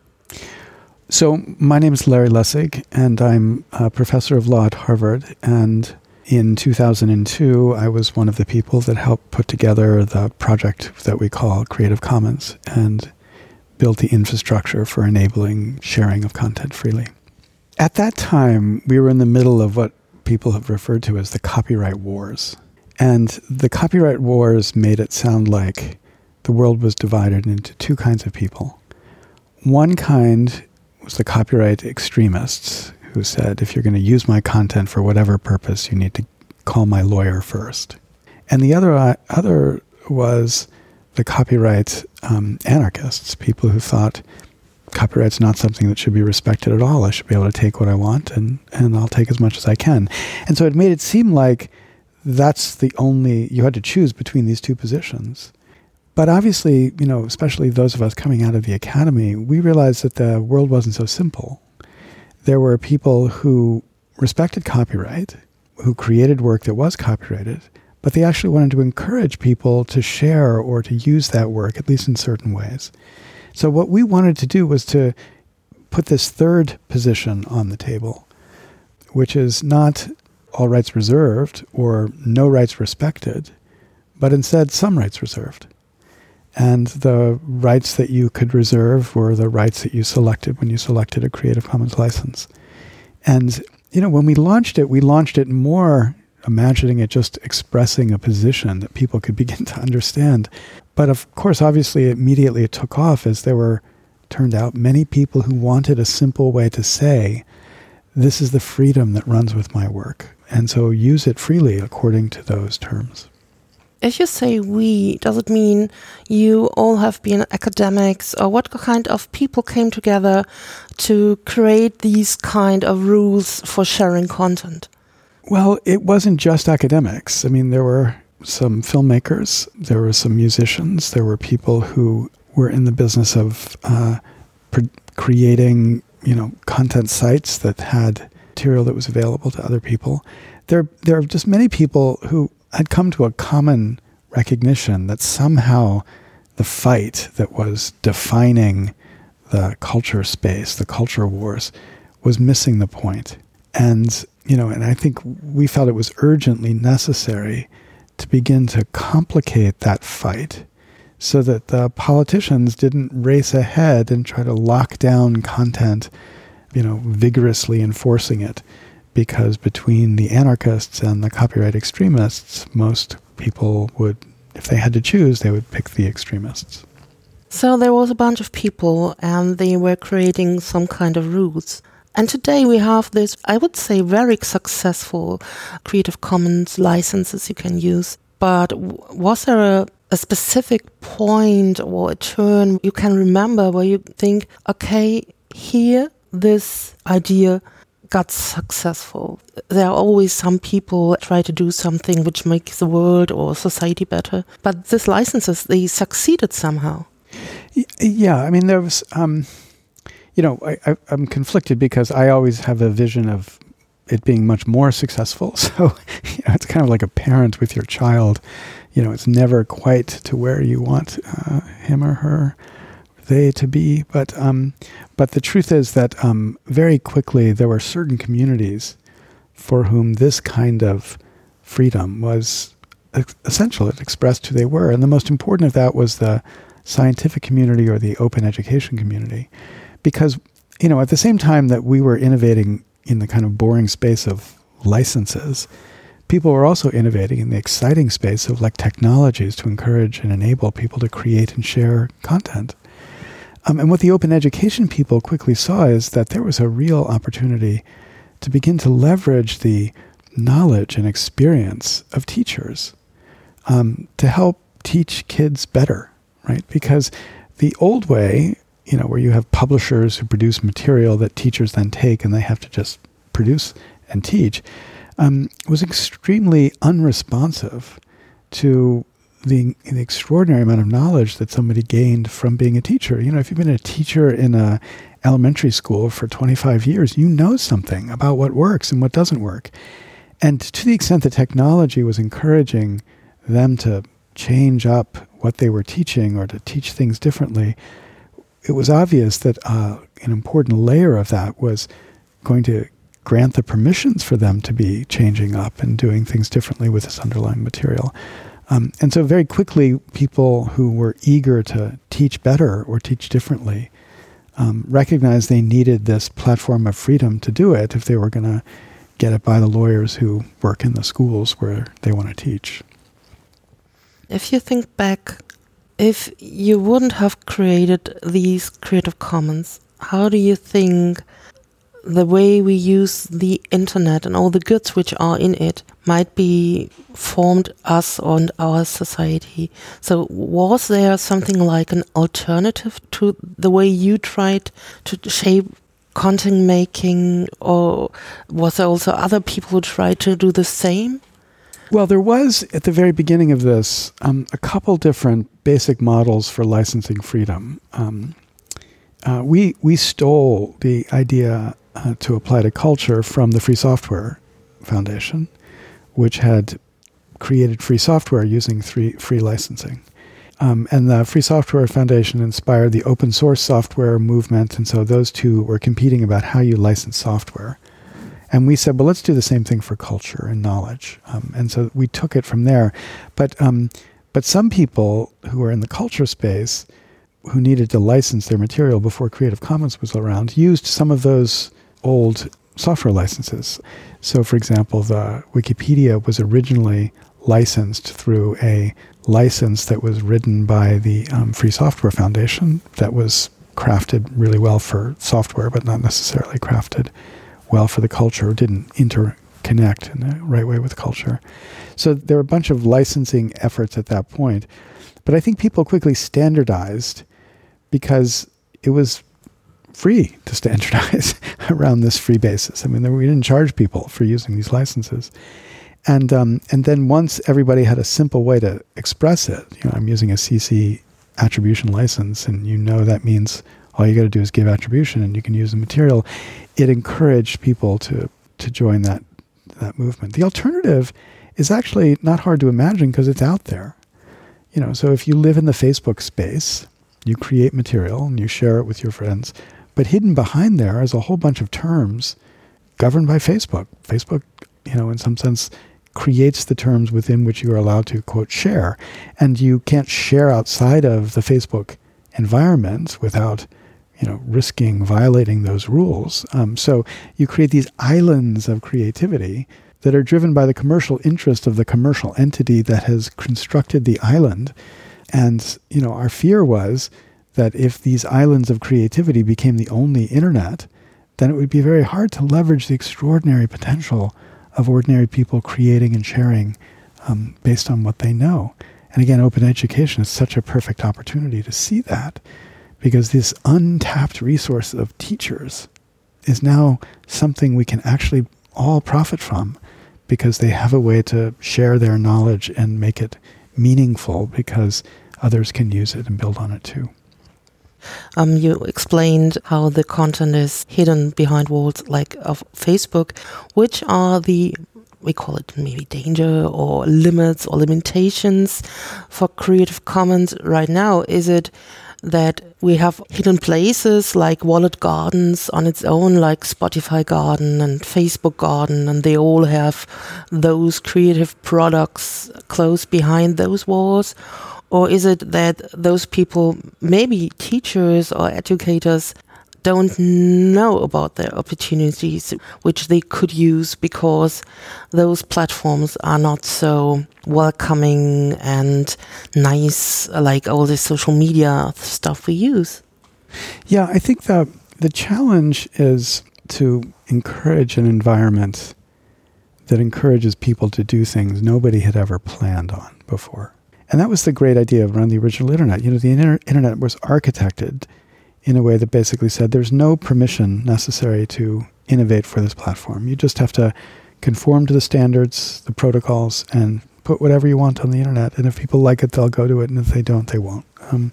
So my name is Larry Lessig, and I'm a professor of law at Harvard. And in 2002, I was one of the people that helped put together the project that we call Creative Commons and built the infrastructure for enabling sharing of content freely. At that time, we were in the middle of what people have referred to as the copyright wars. And the copyright wars made it sound like the world was divided into two kinds of people. One kind was the copyright extremists who said, if you're going to use my content for whatever purpose, you need to call my lawyer first. And the other, uh, other was the copyright um, anarchists, people who thought copyright's not something that should be respected at all. I should be able to take what I want and, and I'll take as much as I can. And so it made it seem like that's the only, you had to choose between these two positions. But obviously, you know, especially those of us coming out of the academy, we realized that the world wasn't so simple. There were people who respected copyright, who created work that was copyrighted, but they actually wanted to encourage people to share or to use that work, at least in certain ways. So, what we wanted to do was to put this third position on the table, which is not all rights reserved or no rights respected, but instead some rights reserved. And the rights that you could reserve were the rights that you selected when you selected a Creative Commons license. And, you know, when we launched it, we launched it more imagining it just expressing a position that people could begin (laughs) to understand. But of course, obviously, immediately it took off as there were, turned out, many people who wanted a simple way to say, this is the freedom that runs with my work. And so use it freely according to those terms. If you say we, does it mean you all have been academics or what kind of people came together to create these kind of rules for sharing content? Well, it wasn't just academics. I mean, there were some filmmakers, there were some musicians, there were people who were in the business of uh, creating, you know, content sites that had material that was available to other people. There, there are just many people who had come to a common recognition that somehow the fight that was defining the culture space, the culture wars, was missing the point. And, you know, and I think we felt it was urgently necessary to begin to complicate that fight so that the politicians didn't race ahead and try to lock down content, you know, vigorously enforcing it because between the anarchists and the copyright extremists, most people would, if they had to choose, they would pick the extremists. So there was a bunch of people and they were creating some kind of rules. And today we have this, I would say, very successful Creative Commons licenses you can use. But was there a, a specific point or a turn you can remember where you think, okay, here, this idea got successful. There are always some people try to do something which makes the world or society better, but these licenses they succeeded somehow. Yeah, I mean there was, um, you know, I, am conflicted because I always have a vision of it being much more successful. (laughs) So you know, it's kind of like a parent with your child. You know, it's never quite to where you want uh, him or her they to be. But um, but the truth is that um, very quickly there were certain communities for whom this kind of freedom was essential. It expressed who they were, and the most important of that was the scientific community or the open education community, because you know at the same time that we were innovating in the kind of boring space of licenses people were also innovating in the exciting space of like technologies to encourage and enable people to create and share content. Um, and what the open education people quickly saw is that there was a real opportunity to begin to leverage the knowledge and experience of teachers um, to help teach kids better, right? Because the old way, you know, where you have publishers who produce material that teachers then take and they have to just produce and teach, um, was extremely unresponsive to the, the extraordinary amount of knowledge that somebody gained from being a teacher. You know, if you've been a teacher in a elementary school for 25 years, you know something about what works and what doesn't work. And to the extent that technology was encouraging them to change up what they were teaching or to teach things differently, it was obvious that uh, an important layer of that was going to grant the permissions for them to be changing up and doing things differently with this underlying material. Um, and so, very quickly, people who were eager to teach better or teach differently um, recognized they needed this platform of freedom to do it if they were going to get it by the lawyers who work in the schools where they want to teach. If you think back, if you wouldn't have created these Creative Commons, how do you think the way we use the internet and all the goods which are in it might be formed us and our society. So was there something like an alternative to the way you tried to shape content making or was there also other people who tried to do the same? Well, there was at the very beginning of this um, a couple different basic models for licensing freedom. Um, uh, we we stole the idea uh, to apply to culture from the Free Software Foundation, which had created free software using free, free licensing. Um, and the Free Software Foundation inspired the open source software movement. And so those two were competing about how you license software. And we said, well, let's do the same thing for culture and knowledge. Um, and so we took it from there. But, um, but some people who are in the culture space who needed to license their material before Creative Commons was around used some of those old software licenses. So, for example, the Wikipedia was originally licensed through a license that was written by the um, Free Software Foundation that was crafted really well for software, but not necessarily crafted well for the culture, didn't interconnect in the right way with culture. So there were a bunch of licensing efforts at that point. But I think people quickly standardized because it was free to standardize (laughs) around this free basis. I mean, we didn't charge people for using these licenses. And, um, and then once everybody had a simple way to express it, you know, I'm using a CC attribution license, and you know that means all you got to do is give attribution and you can use the material. It encouraged people to, to join that, that movement. The alternative is actually not hard to imagine because it's out there. You know, so if you live in the Facebook space, you create material and you share it with your friends but hidden behind there is a whole bunch of terms governed by Facebook. Facebook, you know, in some sense, creates the terms within which you are allowed to quote share. And you can't share outside of the Facebook environment without you know risking violating those rules. Um, so you create these islands of creativity that are driven by the commercial interest of the commercial entity that has constructed the island. And you know our fear was that if these islands of creativity became the only internet, then it would be very hard to leverage the extraordinary potential of ordinary people creating and sharing um, based on what they know. And again, open education is such a perfect opportunity to see that because this untapped resource of teachers is now something we can actually all profit from because they have a way to share their knowledge and make it meaningful because others can use it and build on it too. Um, you explained how the content is hidden behind walls like of Facebook. Which are the we call it maybe danger or limits or limitations for Creative Commons right now? Is it that we have hidden places like Wallet Gardens on its own, like Spotify Garden and Facebook Garden, and they all have those creative products close behind those walls? Or is it that those people, maybe teachers or educators, don't know about their opportunities which they could use because those platforms are not so welcoming and nice like all the social media stuff we use. Yeah, I think that the challenge is to encourage an environment that encourages people to do things nobody had ever planned on before. And that was the great idea around the original internet. You know, the inter- internet was architected in a way that basically said there's no permission necessary to innovate for this platform. You just have to conform to the standards, the protocols, and put whatever you want on the internet. And if people like it, they'll go to it, and if they don't, they won't. Um,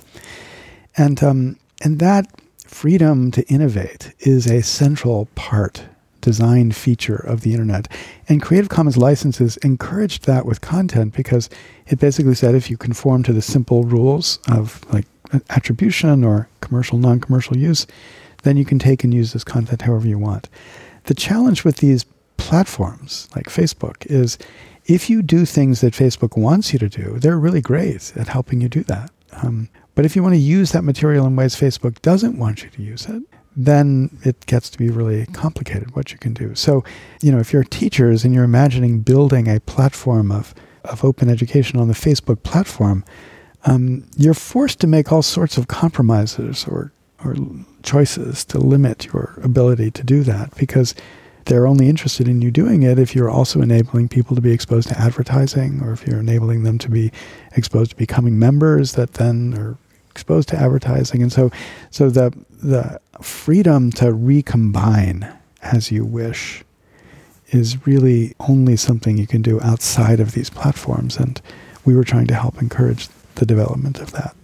and um, and that freedom to innovate is a central part design feature of the internet. And Creative Commons licenses encouraged that with content because it basically said if you conform to the simple rules of like attribution or commercial, non commercial use, then you can take and use this content however you want. The challenge with these platforms like Facebook is if you do things that Facebook wants you to do, they're really great at helping you do that. Um, but if you want to use that material in ways Facebook doesn't want you to use it, then it gets to be really complicated what you can do. So, you know, if you're teachers and you're imagining building a platform of, of open education on the Facebook platform, um, you're forced to make all sorts of compromises or, or choices to limit your ability to do that because they're only interested in you doing it if you're also enabling people to be exposed to advertising or if you're enabling them to be exposed to becoming members that then are exposed to advertising. And so so the the freedom to recombine as you wish is really only something you can do outside of these platforms. And we were trying to help encourage the development of that